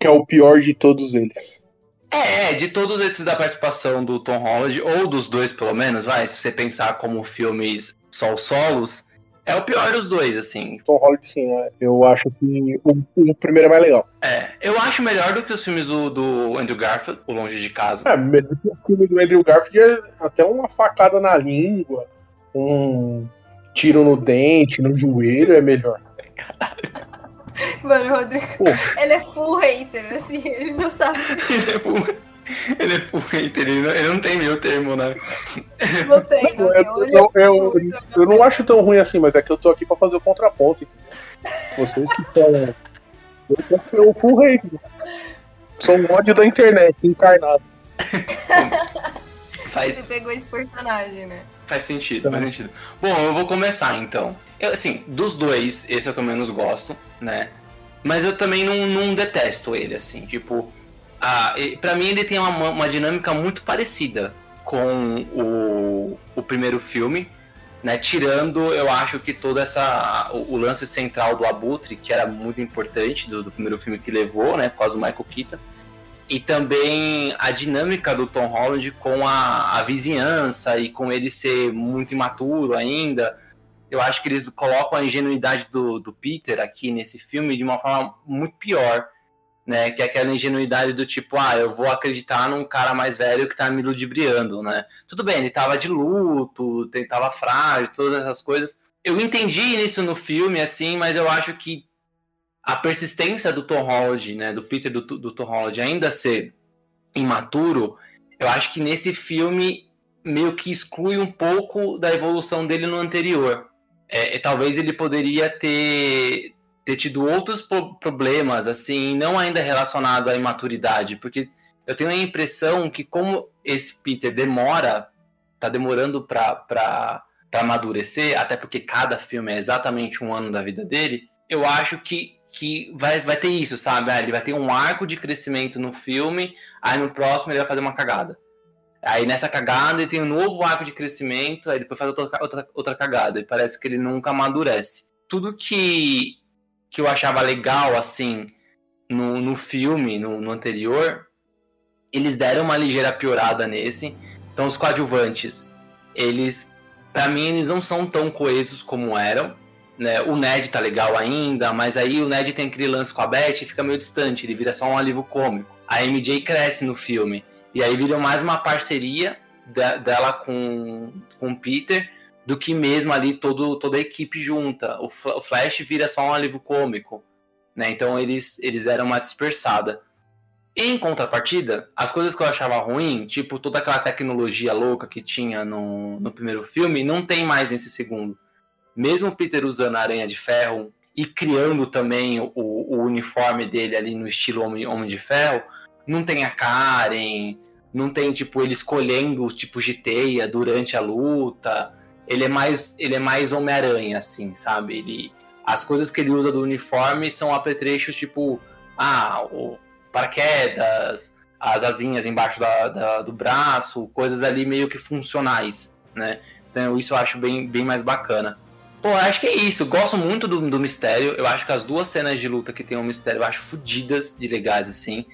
Que é o pior de todos eles. É, é, de todos esses da participação do Tom Holland, ou dos dois pelo menos, vai, se você pensar como filmes só os solos, é o pior dos dois, assim. Tom Holland, sim, né? eu acho que o, o primeiro é mais legal. É, eu acho melhor do que os filmes do, do Andrew Garfield, O Longe de Casa. É, mesmo que o filme do Andrew Garfield é até uma facada na língua, um tiro no dente, no joelho é melhor. Mano, o Rodrigo, Pô. ele é full hater, assim, ele não sabe. ele é full, ele é full hater, ele não, ele não tem meu termo, né? Não tem, não Eu, tem. eu, eu, eu, muito, eu não acho tão ruim assim, mas é que eu tô aqui pra fazer o contraponto. Vocês que estão. Eu quero ser o full hater. Sou um ódio da internet, encarnado. Faz, Você pegou esse personagem, né? Faz sentido, faz sentido. Bom, eu vou começar então. Eu, assim, dos dois, esse é o que eu menos gosto, né? Mas eu também não, não detesto ele, assim. Tipo, ah, pra mim ele tem uma, uma dinâmica muito parecida com o, o primeiro filme, né? Tirando, eu acho que toda essa. O, o lance central do Abutre, que era muito importante do, do primeiro filme que levou, né? Por causa do Michael Keaton. E também a dinâmica do Tom Holland com a, a vizinhança e com ele ser muito imaturo ainda. Eu acho que eles colocam a ingenuidade do, do Peter aqui nesse filme de uma forma muito pior, né? Que é aquela ingenuidade do tipo, ah, eu vou acreditar num cara mais velho que tá me ludibriando, né? Tudo bem, ele tava de luto, ele tava frágil, todas essas coisas. Eu entendi isso no filme, assim, mas eu acho que a persistência do Tom Holland, né, do Peter do, do Tom Holland ainda ser imaturo, eu acho que nesse filme meio que exclui um pouco da evolução dele no anterior. É, talvez ele poderia ter, ter tido outros pro- problemas, assim, não ainda relacionado à imaturidade, porque eu tenho a impressão que como esse Peter demora, tá demorando pra, pra, pra amadurecer, até porque cada filme é exatamente um ano da vida dele, eu acho que, que vai, vai ter isso, sabe? Ah, Ele vai ter um arco de crescimento no filme, aí no próximo ele vai fazer uma cagada. Aí nessa cagada ele tem um novo arco de crescimento, aí depois faz outra, outra, outra cagada. E parece que ele nunca amadurece. Tudo que, que eu achava legal, assim, no, no filme, no, no anterior, eles deram uma ligeira piorada nesse. Então os coadjuvantes, eles, pra mim, eles não são tão coesos como eram. Né? O Ned tá legal ainda, mas aí o Ned tem aquele lance com a Beth e fica meio distante, ele vira só um alívio cômico. A MJ cresce no filme. E aí vira mais uma parceria de- dela com, com o Peter do que mesmo ali todo, toda a equipe junta. O, Fla- o Flash vira só um alívio cômico. Né? Então eles, eles deram uma dispersada. Em contrapartida, as coisas que eu achava ruim, tipo toda aquela tecnologia louca que tinha no, no primeiro filme, não tem mais nesse segundo. Mesmo o Peter usando a aranha de ferro e criando também o, o uniforme dele ali no estilo Homem, Homem de Ferro, não tem a Karen, não tem tipo ele escolhendo os tipos de teia durante a luta. Ele é mais ele é mais Homem-Aranha assim, sabe? Ele as coisas que ele usa do uniforme são apetrechos tipo ah, o paraquedas, as asinhas embaixo da, da- do braço, coisas ali meio que funcionais, né? Então isso eu acho bem, bem mais bacana. Pô, acho que é isso. Gosto muito do, do mistério. Eu acho que as duas cenas de luta que tem um mistério eu acho fodidas de legais, assim.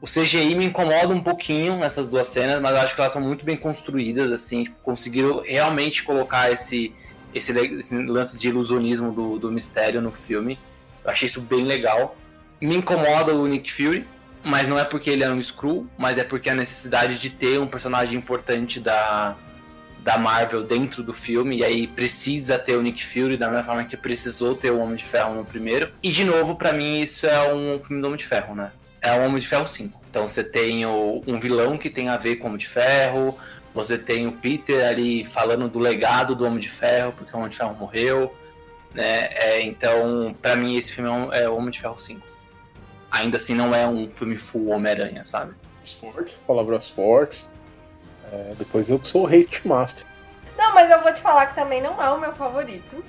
O CGI me incomoda um pouquinho nessas duas cenas, mas eu acho que elas são muito bem construídas, assim. tipo, conseguiram realmente colocar esse, esse, esse lance de ilusionismo do, do mistério no filme. Eu achei isso bem legal. Me incomoda o Nick Fury, mas não é porque ele é um Skrull, mas é porque a necessidade de ter um personagem importante da, da Marvel dentro do filme, e aí precisa ter o Nick Fury da mesma forma que precisou ter o Homem de Ferro no primeiro. E de novo, pra mim, isso é um filme do Homem de Ferro, né? É o Homem de Ferro 5. Então você tem o, um vilão que tem a ver com o Homem de Ferro, você tem o Peter ali falando do legado do Homem de Ferro, porque o Homem de Ferro morreu. Né? É, então, para mim, esse filme é, um, é o Homem de Ferro 5. Ainda assim, não é um filme full Homem-Aranha, sabe? Fortes, palavras fortes. É, depois eu sou o hate master. Não, mas eu vou te falar que também não é o meu favorito.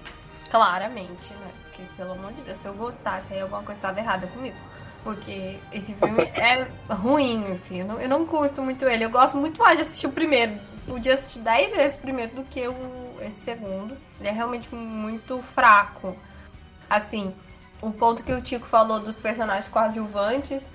Claramente, né? Porque, pelo amor de Deus, se eu gostasse, aí alguma coisa estava errada comigo. Porque esse filme é ruim, assim. Eu não, eu não curto muito ele. Eu gosto muito mais de assistir o primeiro. Podia assistir 10 vezes o primeiro do que o, esse segundo. Ele é realmente muito fraco. Assim, o ponto que o Tico falou dos personagens coadjuvantes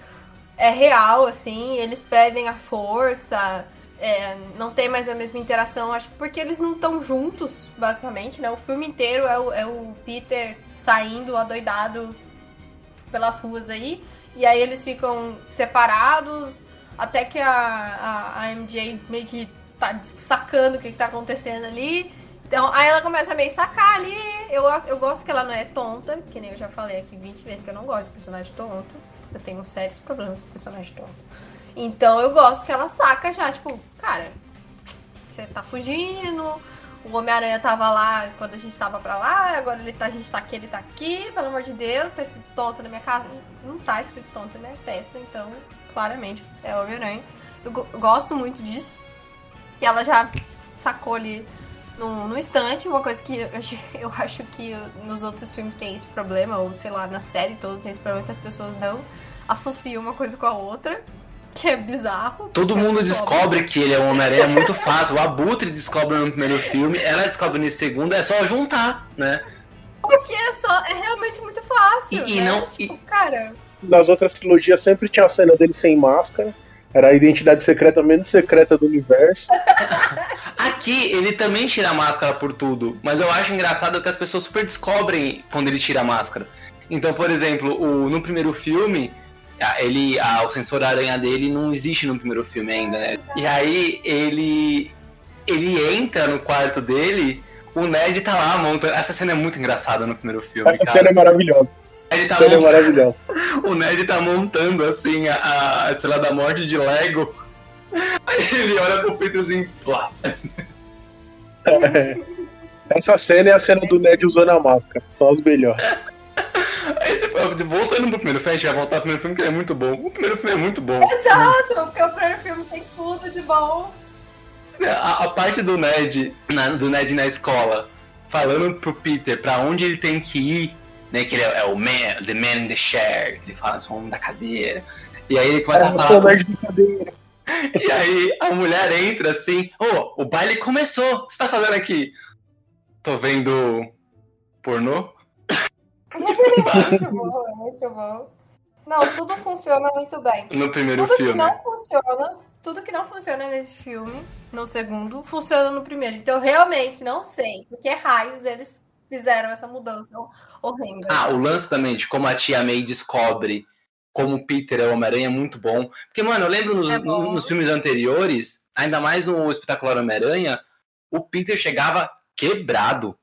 é real, assim. Eles pedem a força. É, não tem mais a mesma interação, acho que porque eles não estão juntos, basicamente, né? O filme inteiro é o, é o Peter saindo adoidado pelas ruas aí. E aí eles ficam separados, até que a, a, a MJ meio que tá sacando o que, que tá acontecendo ali. Então, aí ela começa a meio sacar ali. Eu, eu gosto que ela não é tonta, que nem eu já falei aqui 20 vezes que eu não gosto de personagem tonto. Eu tenho sérios problemas com personagem tonto. Então eu gosto que ela saca já, tipo, cara, você tá fugindo, o Homem-Aranha tava lá quando a gente tava pra lá, agora ele tá, a gente tá aqui, ele tá aqui, pelo amor de Deus, tá escrito tonto na minha casa. Não tá escrito tonto na minha testa, então, claramente, é o Homem-Aranha. Eu, eu, gosto muito disso. E ela já sacou ali no, no instante, uma coisa que eu, eu acho que nos outros filmes tem esse problema, ou sei lá, na série toda tem esse problema que as pessoas não associam uma coisa com a outra. Que é bizarro. Todo mundo é descobre que ele é um Homem-Aranha muito fácil. O Abutre descobre no primeiro filme, ela descobre no segundo, é só juntar, né? Porque é, só, é realmente muito fácil. E, né? e não. Tipo, e... cara. Nas outras trilogias sempre tinha a cena dele sem máscara. Era a identidade secreta menos secreta do universo. Aqui ele também tira a máscara por tudo, mas eu acho engraçado que as pessoas super descobrem quando ele tira a máscara. Então, por exemplo, o, no primeiro filme, ele, a, o sensor aranha dele não existe no primeiro filme ainda, né? E aí ele ele entra no quarto dele, o Ned tá lá montando. Essa cena é muito engraçada no primeiro filme. Essa cara. cena é maravilhosa. Ele tá cena é maravilhosa. O Ned tá montando assim a, a Estrela da Morte de Lego. Aí ele olha pro Peter plá. É. Essa cena é a cena do Ned usando a máscara, só os melhores. Esse, voltando pro primeiro filme, a gente vai voltar pro primeiro filme que é muito bom. O primeiro filme é muito bom. Exato, porque o primeiro filme tem tudo de bom. A, a parte do Ned, na, do Ned na escola, falando pro Peter pra onde ele tem que ir, né? Que ele é, é o man, the man in the chair, ele fala, sou homem da cadeira. E aí ele começa é, a falar. Cadeira. E aí a mulher entra assim, ô, oh, o baile começou, o que você tá fazendo aqui? Tô vendo pornô? Muito bom, muito bom. Não, tudo funciona muito bem. No primeiro tudo filme. Que não funciona, tudo que não funciona nesse filme, no segundo, funciona no primeiro. Então, realmente, não sei. Porque raios eles fizeram essa mudança horrenda. Ah, o lance também de como a tia May descobre como o Peter é o Homem-Aranha é muito bom. Porque, mano, eu lembro nos, é nos filmes anteriores, ainda mais no Espetacular Homem-Aranha, o Peter chegava quebrado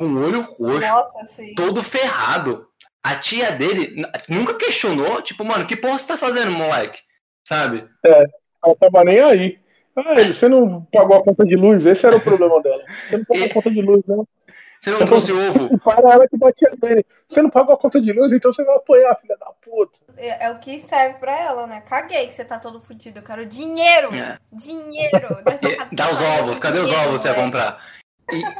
com o olho roxo, Nossa, todo ferrado. A tia dele nunca questionou, tipo, mano, que porra você tá fazendo, moleque? Sabe? É, ela tava nem aí. Ah, você não pagou a conta de luz, esse era o problema dela. Você não pagou a conta de luz, não. Você não trouxe ovo? Para ela que batia nele. Você não pagou a conta de luz, então você vai apoiar, filha da puta. É, é o que serve pra ela, né? Caguei que você tá todo fudido. Eu quero dinheiro! É. Dinheiro! Dá os ovos, cadê os ovos você ia comprar?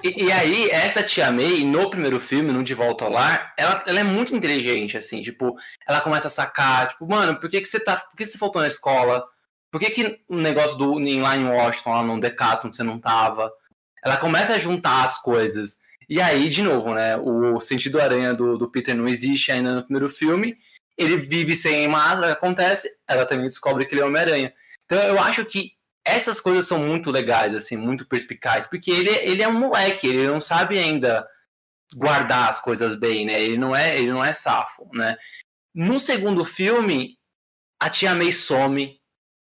E, e, aí, essa tia May, no primeiro filme, no De Volta ao Lar, ela, ela é muito inteligente, assim, tipo, ela começa a sacar, tipo, mano, por que, que você tá. Por que você faltou na escola? Por que, que o negócio do lá em Washington, lá no Decathlon, você não tava? Ela começa a juntar as coisas. E aí, de novo, né? O sentido aranha do, do Peter não existe ainda no primeiro filme. Ele vive sem máscara, acontece, ela também descobre que ele é Homem-Aranha. Então eu acho que essas coisas são muito legais, assim, muito perspicazes, porque ele, ele é um moleque, ele não sabe ainda guardar as coisas bem, né? Ele não é, ele não é safo, né? No segundo filme, a tia May some,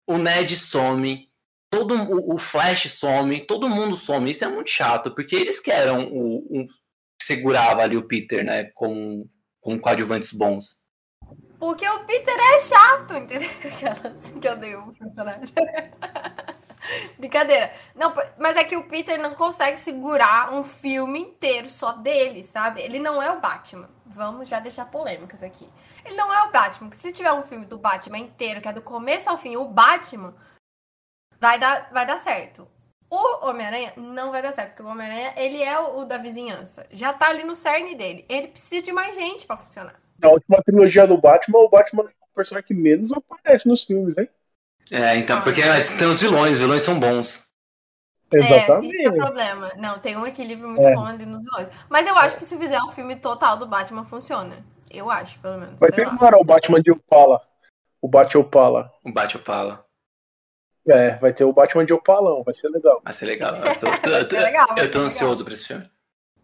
o Ned some, todo o, Flash some, todo mundo some. Isso é muito chato, porque eles que eram o, o segurava ali o Peter, né, com com coadjuvantes bons. Porque o Peter é chato, entendeu? Aquela assim que eu dei o personagem. Brincadeira. Não, mas é que o Peter não consegue segurar um filme inteiro só dele, sabe? Ele não é o Batman. Vamos já deixar polêmicas aqui. Ele não é o Batman. Se tiver um filme do Batman inteiro, que é do começo ao fim, o Batman, vai dar, vai dar certo. O Homem-Aranha não vai dar certo, porque o Homem-Aranha, ele é o, o, da vizinhança. Já tá ali no cerne dele. Ele precisa de mais gente para funcionar. Na última trilogia do Batman, o Batman é o personagem que menos aparece nos filmes, hein? É, então, porque tem os vilões, os vilões são bons. Exatamente. É, isso é o problema. Não, tem um equilíbrio muito é. bom ali nos vilões. Mas eu acho que se fizer um filme total do Batman, funciona. Eu acho, pelo menos. Vai ter agora o Batman de Opala. O Batman Opala. O Batman Opala. É, vai ter o Batman de Opalão, vai ser legal. Vai ser legal. Eu tô, tô, tô, legal, eu tô ansioso pra esse filme.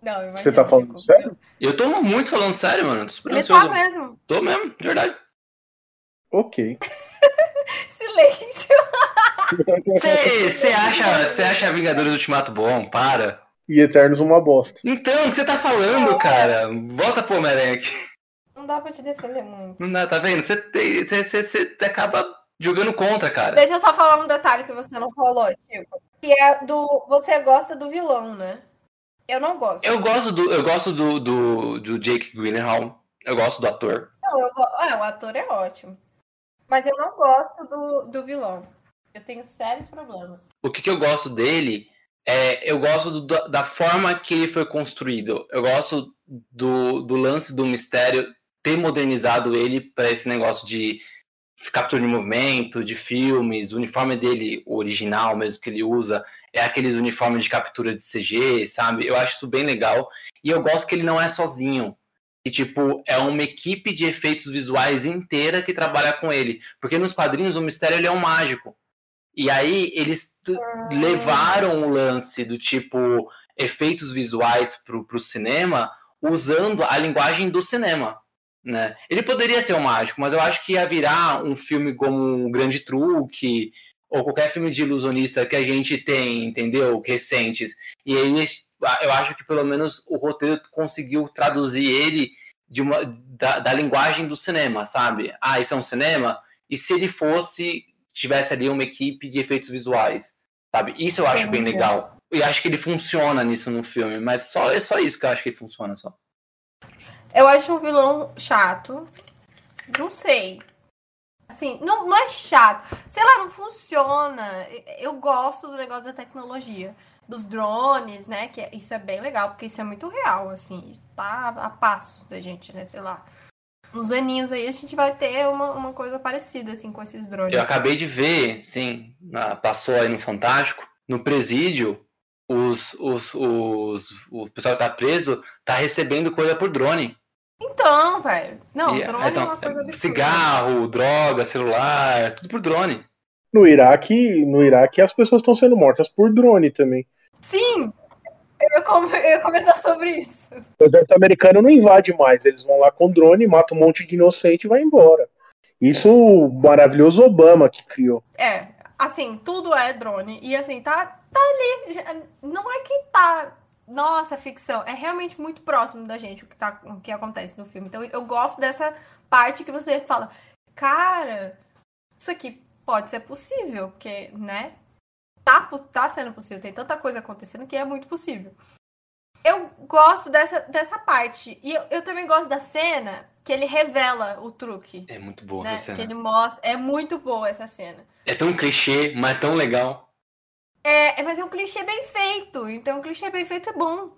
Não, Você tá falando sério? Eu tô muito falando sério, mano. Tô super Ele ansioso. tá mesmo. Tô mesmo, de verdade. Ok. Silêncio. Você acha, acha Vingadores Ultimato bom? Para. E Eternos uma bosta. Então, o que você tá falando, cara? Bota pro Homem-Aranha aqui. Não dá pra te defender muito. Não dá, tá vendo? Você, você, você acaba jogando contra, cara. Deixa eu só falar um detalhe que você não falou, tipo. Que é do. Você gosta do vilão, né? Eu não gosto. Eu gosto do, eu gosto do, do, do Jake Gyllenhaal. Eu gosto do ator. Não, eu, é, o ator é ótimo. Mas eu não gosto do, do vilão. Eu tenho sérios problemas. O que, que eu gosto dele é. Eu gosto do, da forma que ele foi construído. Eu gosto do, do lance do mistério ter modernizado ele para esse negócio de captura de movimento, de filmes, o uniforme dele, o original mesmo que ele usa, é aqueles uniformes de captura de CG, sabe? Eu acho isso bem legal. E eu gosto que ele não é sozinho. E, tipo, é uma equipe de efeitos visuais inteira que trabalha com ele. Porque nos quadrinhos o mistério ele é um mágico. E aí eles ah. levaram o lance do tipo efeitos visuais pro, pro cinema usando a linguagem do cinema. Né? Ele poderia ser um mágico, mas eu acho que ia virar um filme como um Grande Truque ou qualquer filme de ilusionista que a gente tem, entendeu? Recentes. E aí eu acho que pelo menos o roteiro conseguiu traduzir ele de uma, da, da linguagem do cinema, sabe? Ah, isso é um cinema? E se ele fosse, tivesse ali uma equipe de efeitos visuais, sabe? Isso eu acho bem legal. E acho que ele funciona nisso no filme, mas só é só isso que eu acho que funciona só. Eu acho um vilão chato. Não sei. Assim, não, não é chato. Sei lá, não funciona. Eu gosto do negócio da tecnologia. Dos drones, né? Que é, isso é bem legal, porque isso é muito real, assim. Tá a passos da gente, né? Sei lá. Uns aninhos aí a gente vai ter uma, uma coisa parecida, assim, com esses drones. Eu acabei de ver, sim, passou aí no Fantástico, no presídio, os, os, os, o pessoal que tá preso tá recebendo coisa por drone. Então, velho. Não, e, drone então, é uma coisa absurda. Cigarro, droga, celular, tudo por drone. No Iraque, no Iraque as pessoas estão sendo mortas por drone também. Sim! Eu ia, comentar sobre isso. O exército americano não invade mais, eles vão lá com drone, matam um monte de inocente e vai embora. Isso o maravilhoso Obama que criou. É, assim, tudo é drone. E assim, tá, tá ali. Não é que tá nossa, ficção. É realmente muito próximo da gente o que, tá, o que acontece no filme. Então eu gosto dessa parte que você fala, cara, isso aqui pode ser possível, porque, né? Tá, tá sendo possível, tem tanta coisa acontecendo que é muito possível. Eu gosto dessa, dessa parte. E eu, eu também gosto da cena que ele revela o truque. É muito boa né? essa cena. Que ele mostra. É muito boa essa cena. É tão clichê, mas tão legal. É, é, mas é um clichê bem feito. Então, um clichê bem feito é bom.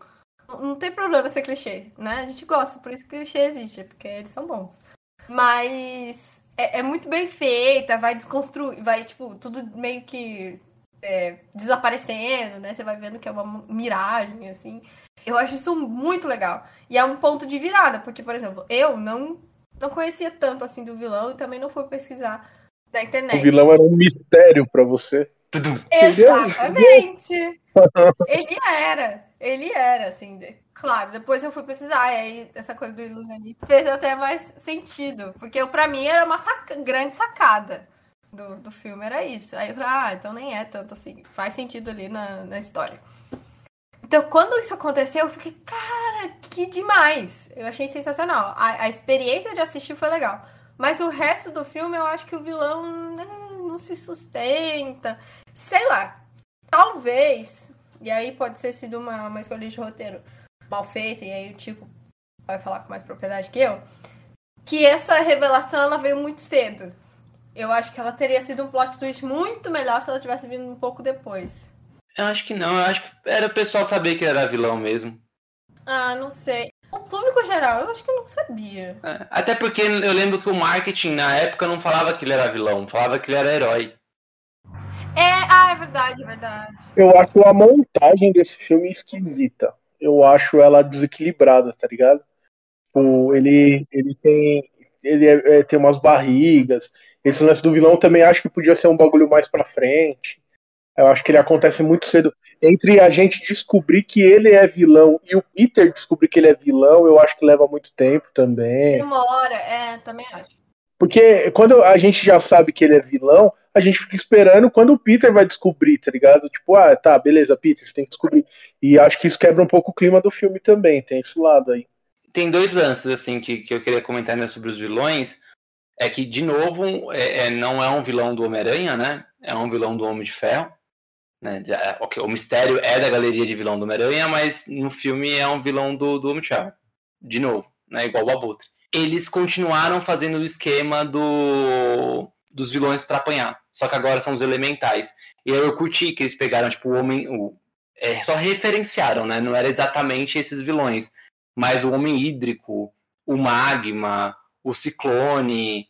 Não tem problema ser clichê, né? A gente gosta, por isso que clichê existe, porque eles são bons. Mas é, é muito bem feita, vai desconstruir, vai, tipo, tudo meio que é, desaparecendo, né? Você vai vendo que é uma miragem, assim. Eu acho isso muito legal. E é um ponto de virada, porque, por exemplo, eu não, não conhecia tanto assim do vilão e também não fui pesquisar na internet. O vilão era um mistério para você. Exatamente. ele era. Ele era, assim. Claro, depois eu fui precisar, e aí essa coisa do ilusionista fez até mais sentido. Porque para mim era uma saca, grande sacada do, do filme, era isso. Aí eu falei, ah, então nem é tanto assim. Faz sentido ali na, na história. Então, quando isso aconteceu, eu fiquei, cara, que demais! Eu achei sensacional. A, a experiência de assistir foi legal. Mas o resto do filme eu acho que o vilão né, não se sustenta. Sei lá. Talvez. E aí pode ter sido uma, uma escolha de roteiro mal feita, e aí o tipo vai falar com mais propriedade que eu. Que essa revelação ela veio muito cedo. Eu acho que ela teria sido um plot twist muito melhor se ela tivesse vindo um pouco depois. Eu acho que não, eu acho que era o pessoal saber que era vilão mesmo. Ah, não sei. O público geral, eu acho que não sabia. É, até porque eu lembro que o marketing na época não falava que ele era vilão, falava que ele era herói. É, ah, é verdade, é verdade. Eu acho a montagem desse filme esquisita. Eu acho ela desequilibrada, tá ligado? O, ele, ele tem. Ele é, é, tem umas barrigas. Esse lance do vilão também acho que podia ser um bagulho mais pra frente. Eu acho que ele acontece muito cedo. Entre a gente descobrir que ele é vilão e o Peter descobrir que ele é vilão, eu acho que leva muito tempo também. Demora, é, também acho. Porque quando a gente já sabe que ele é vilão, a gente fica esperando quando o Peter vai descobrir, tá ligado? Tipo, ah, tá, beleza, Peter, você tem que descobrir. E acho que isso quebra um pouco o clima do filme também, tem esse lado aí. Tem dois lances, assim, que, que eu queria comentar né, sobre os vilões. É que, de novo, é, é, não é um vilão do Homem-Aranha, né? É um vilão do Homem de Ferro. Né? É, o mistério é da galeria de vilão do Homem-Aranha, mas no filme é um vilão do, do Homem-Ferro. De novo, né? igual o Abutre. Eles continuaram fazendo o esquema do, dos vilões para apanhar, só que agora são os elementais. E aí eu curti que eles pegaram, tipo, o homem. O, é, só referenciaram, né? Não era exatamente esses vilões, mas o homem hídrico, o magma, o ciclone.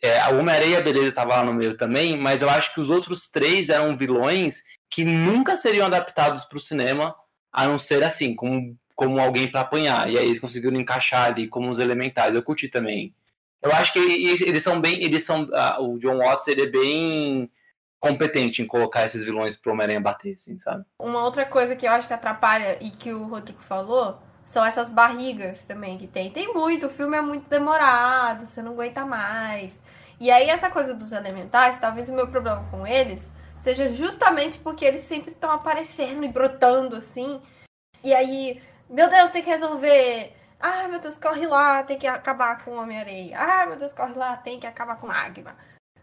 É, a Homem-Areia, beleza, tava lá no meio também, mas eu acho que os outros três eram vilões que nunca seriam adaptados para o cinema, a não ser assim, como, como alguém para apanhar. E aí eles conseguiram encaixar ali como os elementais. Eu curti também. Eu acho que eles são bem. Eles são. Uh, o John Watts ele é bem competente em colocar esses vilões pro Homem-Aranha bater, assim, sabe? Uma outra coisa que eu acho que atrapalha e que o Rodrigo falou são essas barrigas também que tem. Tem muito, o filme é muito demorado, você não aguenta mais. E aí essa coisa dos elementais, talvez o meu problema com eles seja justamente porque eles sempre estão aparecendo e brotando assim. E aí, meu Deus, tem que resolver. Ah, meu Deus, corre lá, tem que acabar com o Homem-Areia. Ah, meu Deus, corre lá, tem que acabar com Magma.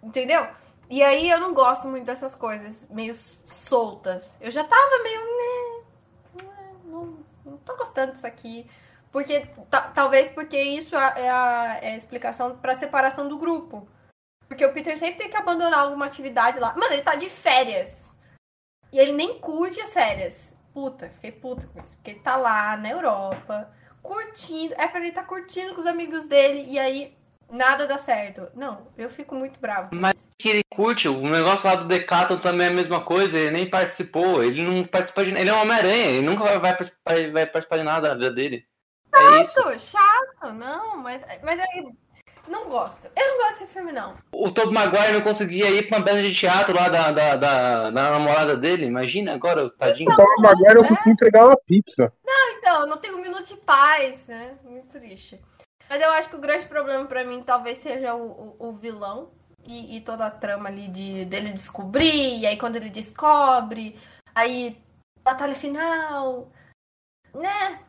Entendeu? E aí eu não gosto muito dessas coisas meio soltas. Eu já tava meio. Não, tô gostando disso aqui. Porque talvez porque isso é a, é a explicação para separação do grupo. Porque o Peter sempre tem que abandonar alguma atividade lá. Mano, ele tá de férias. E ele nem curte as férias. Puta, fiquei puta com isso. Porque ele tá lá na Europa, curtindo. É pra ele tá curtindo com os amigos dele. E aí, nada dá certo. Não, eu fico muito bravo. Mas que ele curte, o negócio lá do Decathlon também é a mesma coisa. Ele nem participou. Ele não participa de Ele é um Homem-Aranha. Ele nunca vai, vai, participar, vai participar de nada da vida dele. É chato, é chato. Não, mas, mas aí não gosto. Eu não gosto desse filme, não. O Tobey Maguire não conseguia ir pra uma peça de teatro lá da, da, da, da namorada dele. Imagina agora, tadinho. Então, o Tobey Maguire não conseguiu entregar uma pizza. Não, então, não tem um minuto de paz, né? Muito triste. Mas eu acho que o grande problema para mim talvez seja o, o, o vilão e, e, toda a trama ali de, dele descobrir. E aí quando ele descobre, aí batalha final, né?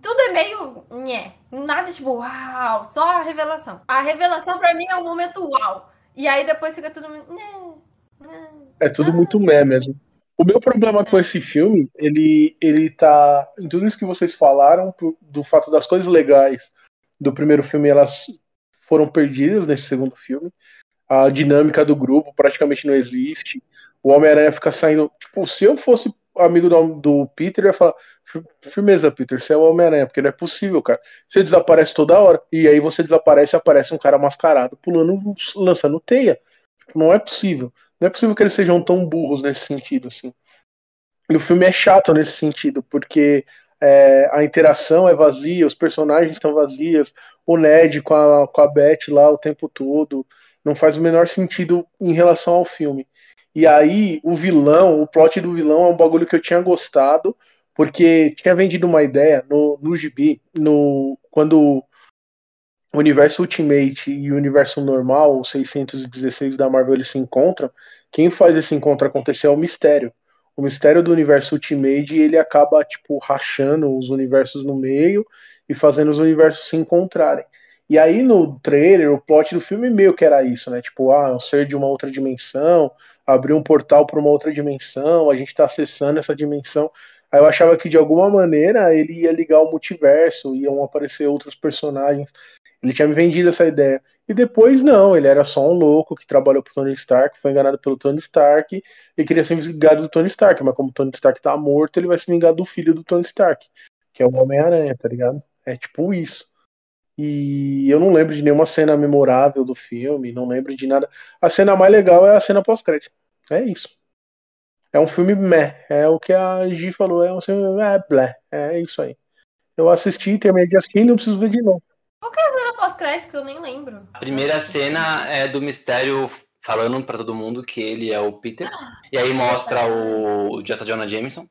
tudo é meio. Nhé. Nada tipo, uau, só a revelação. A revelação para mim é um momento uau. E aí depois fica tudo. É tudo muito mé mesmo. O meu problema com esse filme, ele, ele tá. Em tudo isso que vocês falaram, do fato das coisas legais do primeiro filme, elas foram perdidas nesse segundo filme. A dinâmica do grupo praticamente não existe. O Homem-Aranha fica saindo. Tipo, se eu fosse amigo do, do Peter, eu ia falar: Firmeza, Peter, você é o Homem-Aranha, porque não é possível, cara. Você desaparece toda hora. E aí você desaparece e aparece um cara mascarado pulando, lançando teia. Não é possível. Não é possível que eles sejam tão burros nesse sentido, assim. E o filme é chato nesse sentido, porque é, a interação é vazia, os personagens estão vazios, o Ned com a, com a Beth lá o tempo todo. Não faz o menor sentido em relação ao filme. E aí, o vilão, o plot do vilão é um bagulho que eu tinha gostado, porque tinha vendido uma ideia no, no gibi, no, quando o universo Ultimate e o universo normal, o 616 da Marvel, eles se encontram, quem faz esse encontro acontecer é o Mistério. O Mistério do universo Ultimate, ele acaba, tipo, rachando os universos no meio e fazendo os universos se encontrarem. E aí no trailer, o plot do filme meio que era isso, né? Tipo, ah, um ser de uma outra dimensão, abriu um portal para uma outra dimensão, a gente está acessando essa dimensão. Aí eu achava que de alguma maneira ele ia ligar o multiverso, iam aparecer outros personagens. Ele tinha me vendido essa ideia. E depois não, ele era só um louco que trabalhou pro Tony Stark, foi enganado pelo Tony Stark e queria ser vingado do Tony Stark, mas como o Tony Stark tá morto, ele vai se vingar do filho do Tony Stark, que é o Homem-Aranha, tá ligado? É tipo isso. E eu não lembro de nenhuma cena memorável do filme, não lembro de nada. A cena mais legal é a cena pós-crédito. É isso. É um filme meh. É o que a Gi falou, é um filme é, blé. É isso aí. Eu assisti, terminei de assistir e não preciso ver de novo. Qual que é a cena pós-crédito que eu nem lembro? A primeira cena é do mistério falando para todo mundo que ele é o Peter. E aí mostra o J. Jonah Jameson.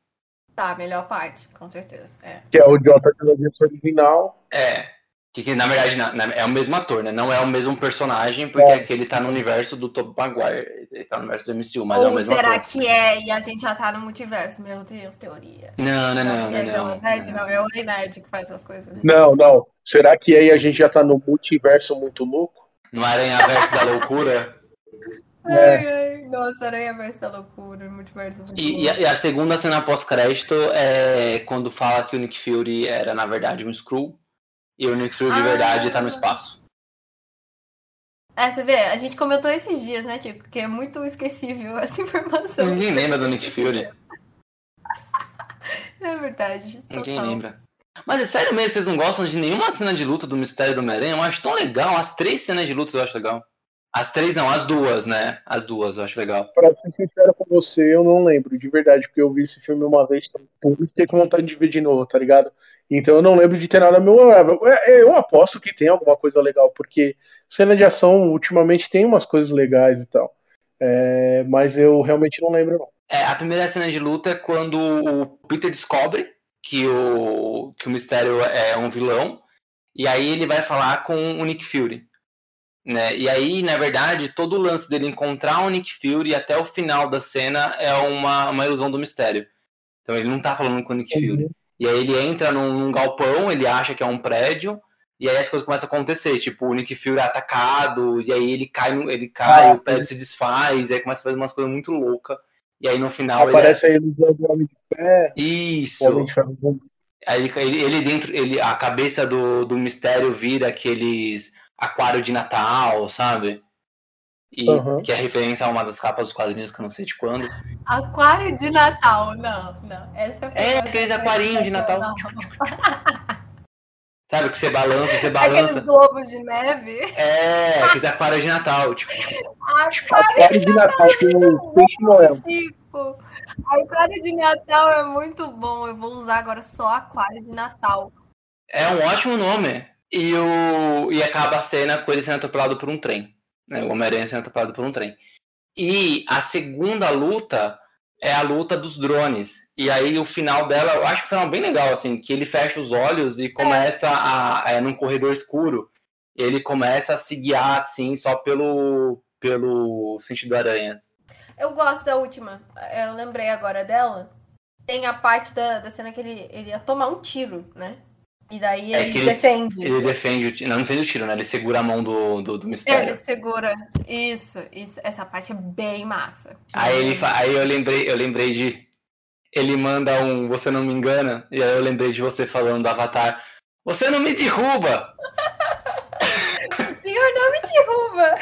Tá, melhor parte, com certeza. É. Que é o J. Jonah Jameson original. É. Que, que na verdade na, na, é o mesmo ator, né? Não é o mesmo personagem, porque é. aquele tá no universo do Tobey Maguire. Ele tá no universo do MCU, mas Ou é o mesmo será ator. que é e a gente já tá no multiverso? Meu Deus, teoria. Não, não, não, não. é não, o Nerd, não. É o Rei Nerd que faz essas coisas. Não, não. Será que aí a gente já tá no multiverso muito louco? No Aranha-Verso da Loucura. Ai, ai, nossa, Aranha Verso da Loucura, multiverso muito E, e, a, e a segunda cena pós-crédito é quando fala que o Nick Fury era, na verdade, um Skrull. E o Nick Fury de Ah. verdade tá no espaço. É, você vê, a gente comentou esses dias, né, Tico? Que é muito esquecível essa informação. Ninguém lembra do Nick Fury. É verdade. Ninguém total. lembra. Mas é sério mesmo, vocês não gostam de nenhuma cena de luta do Mistério do Homem-Aranha? Eu acho tão legal. As três cenas de luta eu acho legal. As três não, as duas, né? As duas eu acho legal. Pra ser sincero com você, eu não lembro, de verdade, porque eu vi esse filme uma vez e fiquei com vontade de ver de novo, tá ligado? Então eu não lembro de ter nada memorável. É, Eu aposto que tem alguma coisa legal, porque cena de ação ultimamente tem umas coisas legais e tal. É, mas eu realmente não lembro, não. É, a primeira cena de luta é quando o Peter descobre que o, que o Mistério é um vilão. E aí ele vai falar com o Nick Fury. Né? E aí, na verdade, todo o lance dele encontrar o Nick Fury até o final da cena é uma, uma ilusão do mistério. Então ele não tá falando com o Nick Fury. E aí ele entra num, num galpão, ele acha que é um prédio, e aí as coisas começam a acontecer. Tipo, o Nick Fury é atacado, e aí ele cai, no- ele cai, Ah, o prédio se desfaz, e aí começa a fazer umas coisas muito loucas. E aí no final ele Aparece a ilusão do Homem de Ferro, é... Isso! Aí ele, ele, ele dentro, ele, a cabeça do, do mistério vira aqueles aquário de Natal, sabe? E Aham. que é referência a uma das capas dos quadrinhos que eu não sei de quando. Aquário de Natal, não, não. Essa É, aqueles aquarinhos de Natal. Não. Sabe? Que você balança, você Aqueles balança. globos de neve. É, aqueles aquários de Natal, tipo. Aquário de Natal, tem o Peixe Noel. Tipo, aquário de Natal é muito bom. Eu vou usar agora só aquário de Natal. É um ótimo nome. E, o, e acaba a cena com ele sendo atropelado por um trem. Né? O Homem-Aranha sendo atropelado por um trem. E a segunda luta é a luta dos drones. E aí o final dela, eu acho o final bem legal, assim, que ele fecha os olhos e começa a. É num corredor escuro. Ele começa a se guiar, assim, só pelo, pelo sentido aranha. Eu gosto da última. Eu lembrei agora dela. Tem a parte da, da cena que ele, ele ia tomar um tiro, né? E daí É ele ele- defende. Ele defende o tiro. Não, fez o tiro, né? Ele segura a mão do, do, do Ele mistério. segura. Isso, isso. Essa parte é bem massa. Aí, ele, aí eu lembrei, eu lembrei de. Ele manda um Você não me engana, e aí eu lembrei de você falando do Avatar. Você não me derruba! O senhor não me derruba!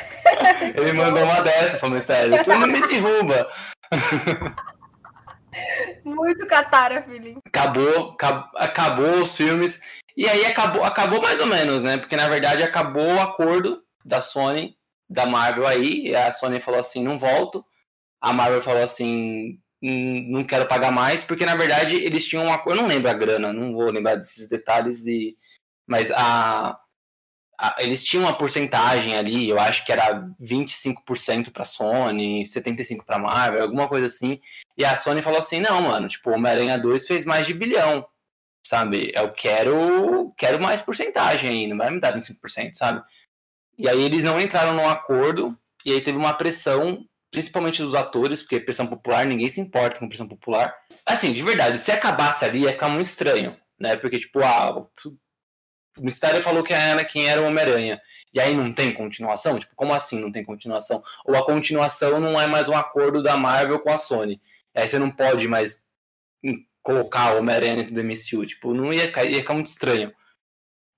Ele mandou uma dessa pro mistério. Você não me derruba! Muito catara, filhinho. Acabou, acab- acabou os filmes. E aí acabou, acabou mais ou menos, né? Porque na verdade acabou o acordo da Sony, da Marvel aí. A Sony falou assim: não volto. A Marvel falou assim: "Hum, não quero pagar mais, porque na verdade eles tinham uma coisa. Eu não lembro a grana, não vou lembrar desses detalhes, de, mas a- eles tinham uma porcentagem ali, eu acho que era 25% para Sony, 75% para Marvel, alguma coisa assim. E a Sony falou assim: não, mano, tipo, Homem-Aranha 2 fez mais de bilhão, sabe? Eu quero, quero mais porcentagem aí, não vai me dar 25%, sabe? E aí eles não entraram num acordo, e aí teve uma pressão, principalmente dos atores, porque pressão popular, ninguém se importa com pressão popular. Assim, de verdade, se acabasse ali ia ficar muito estranho, né? Porque, tipo, ah, o Mistério falou que a Anakin era o Homem-Aranha. E aí não tem continuação? Tipo, como assim não tem continuação? Ou a continuação não é mais um acordo da Marvel com a Sony. Aí você não pode mais colocar o Homem-Aranha dentro do MCU. Tipo, não ia ficar, ia ficar muito estranho.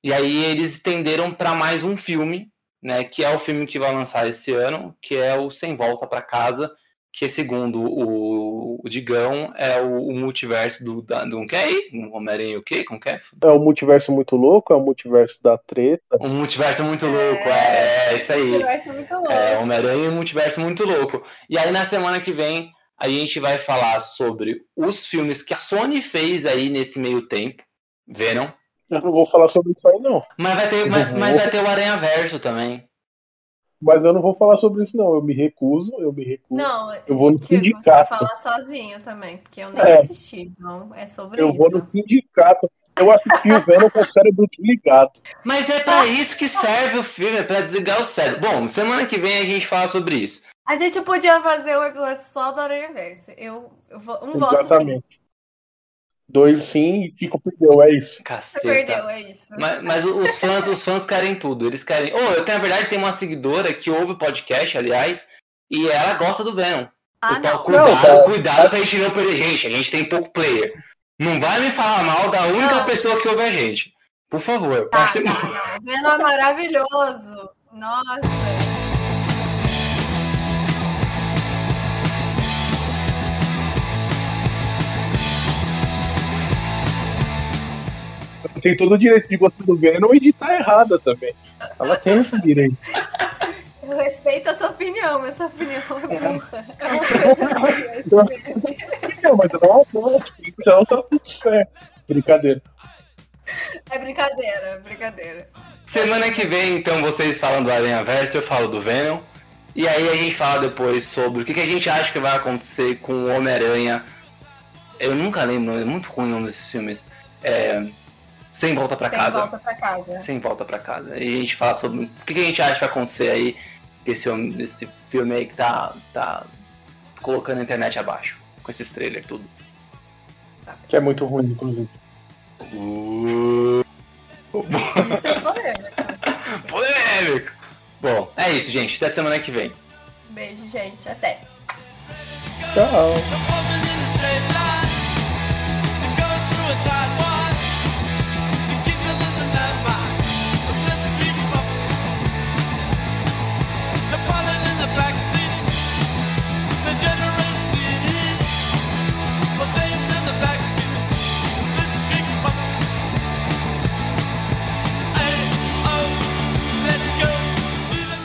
E aí eles estenderam para mais um filme, né? Que é o filme que vai lançar esse ano, que é o Sem Volta para Casa, que segundo o, o Digão é o, o multiverso do, da, do que é aí? O Homem-Aranha o quê? Como que é? É o multiverso muito louco, é o multiverso da treta. Um multiverso muito louco, é, é isso aí. Multiverso muito louco. É, Homem-Aranha e um multiverso muito louco. E aí na semana que vem a gente vai falar sobre os filmes que a Sony fez aí nesse meio tempo. Venom. Eu não vou falar sobre isso aí, não. Mas vai ter, mas, mas vai ter o Aranha Verso também. Mas eu não vou falar sobre isso, não. Eu me recuso, eu me recuso. Não, Eu vou no Tiago, você vai sindicato. falar sozinho também, porque eu nem É. assisti, então é sobre Eu isso. vou no sindicato. Eu assisti o Venom com o cérebro desligado. Mas é pra isso que serve o filme, é pra desligar o cérebro. Bom, semana que vem a gente fala sobre isso. A gente podia fazer um episódio só do Aranha Verso. Eu, eu vou, um voto sim. Dois sim e Kiko perdeu, é isso. Você Caceta. perdeu, é isso. Mas, mas os fãs, os fãs querem tudo. Eles querem. Oh, eu tenho, na verdade, tem uma seguidora que ouve o podcast, aliás, e ela gosta do Venom. ah, então, não. cuidado, Não, tá- cuidado pra gente não perder. Gente, a gente tem pouco player. Não vai me falar mal da única Não. pessoa que ouve a gente. Por favor, Tá. Venom é maravilhoso. Nossa. Tem todo o direito de gostar do Venom e de estar errada também. Ela tem esse direito. Eu respeito a sua opinião, mas sua opinião é burra. É uma coisa assim, é. Não, mas não, não, então tá tudo certo. Brincadeira. É brincadeira, é brincadeira. Semana que vem, então, vocês falam do Aranha Verso, eu falo do Venom. E aí a gente fala depois sobre o que, que a gente acha que vai acontecer com o Homem-Aranha. Eu nunca lembro, é muito ruim o nome desses filmes. É... Sem volta pra Sem casa. volta pra casa. Sem volta pra casa. E a gente fala sobre o que, a gente acha que vai acontecer aí. Esse, esse filme aí que tá, tá colocando a internet abaixo. Com esses trailers tudo. Que é muito ruim, inclusive. Isso é polêmico. Polêmico! Bom, é isso, gente. Até semana que vem. Beijo, gente. Até. Tchau.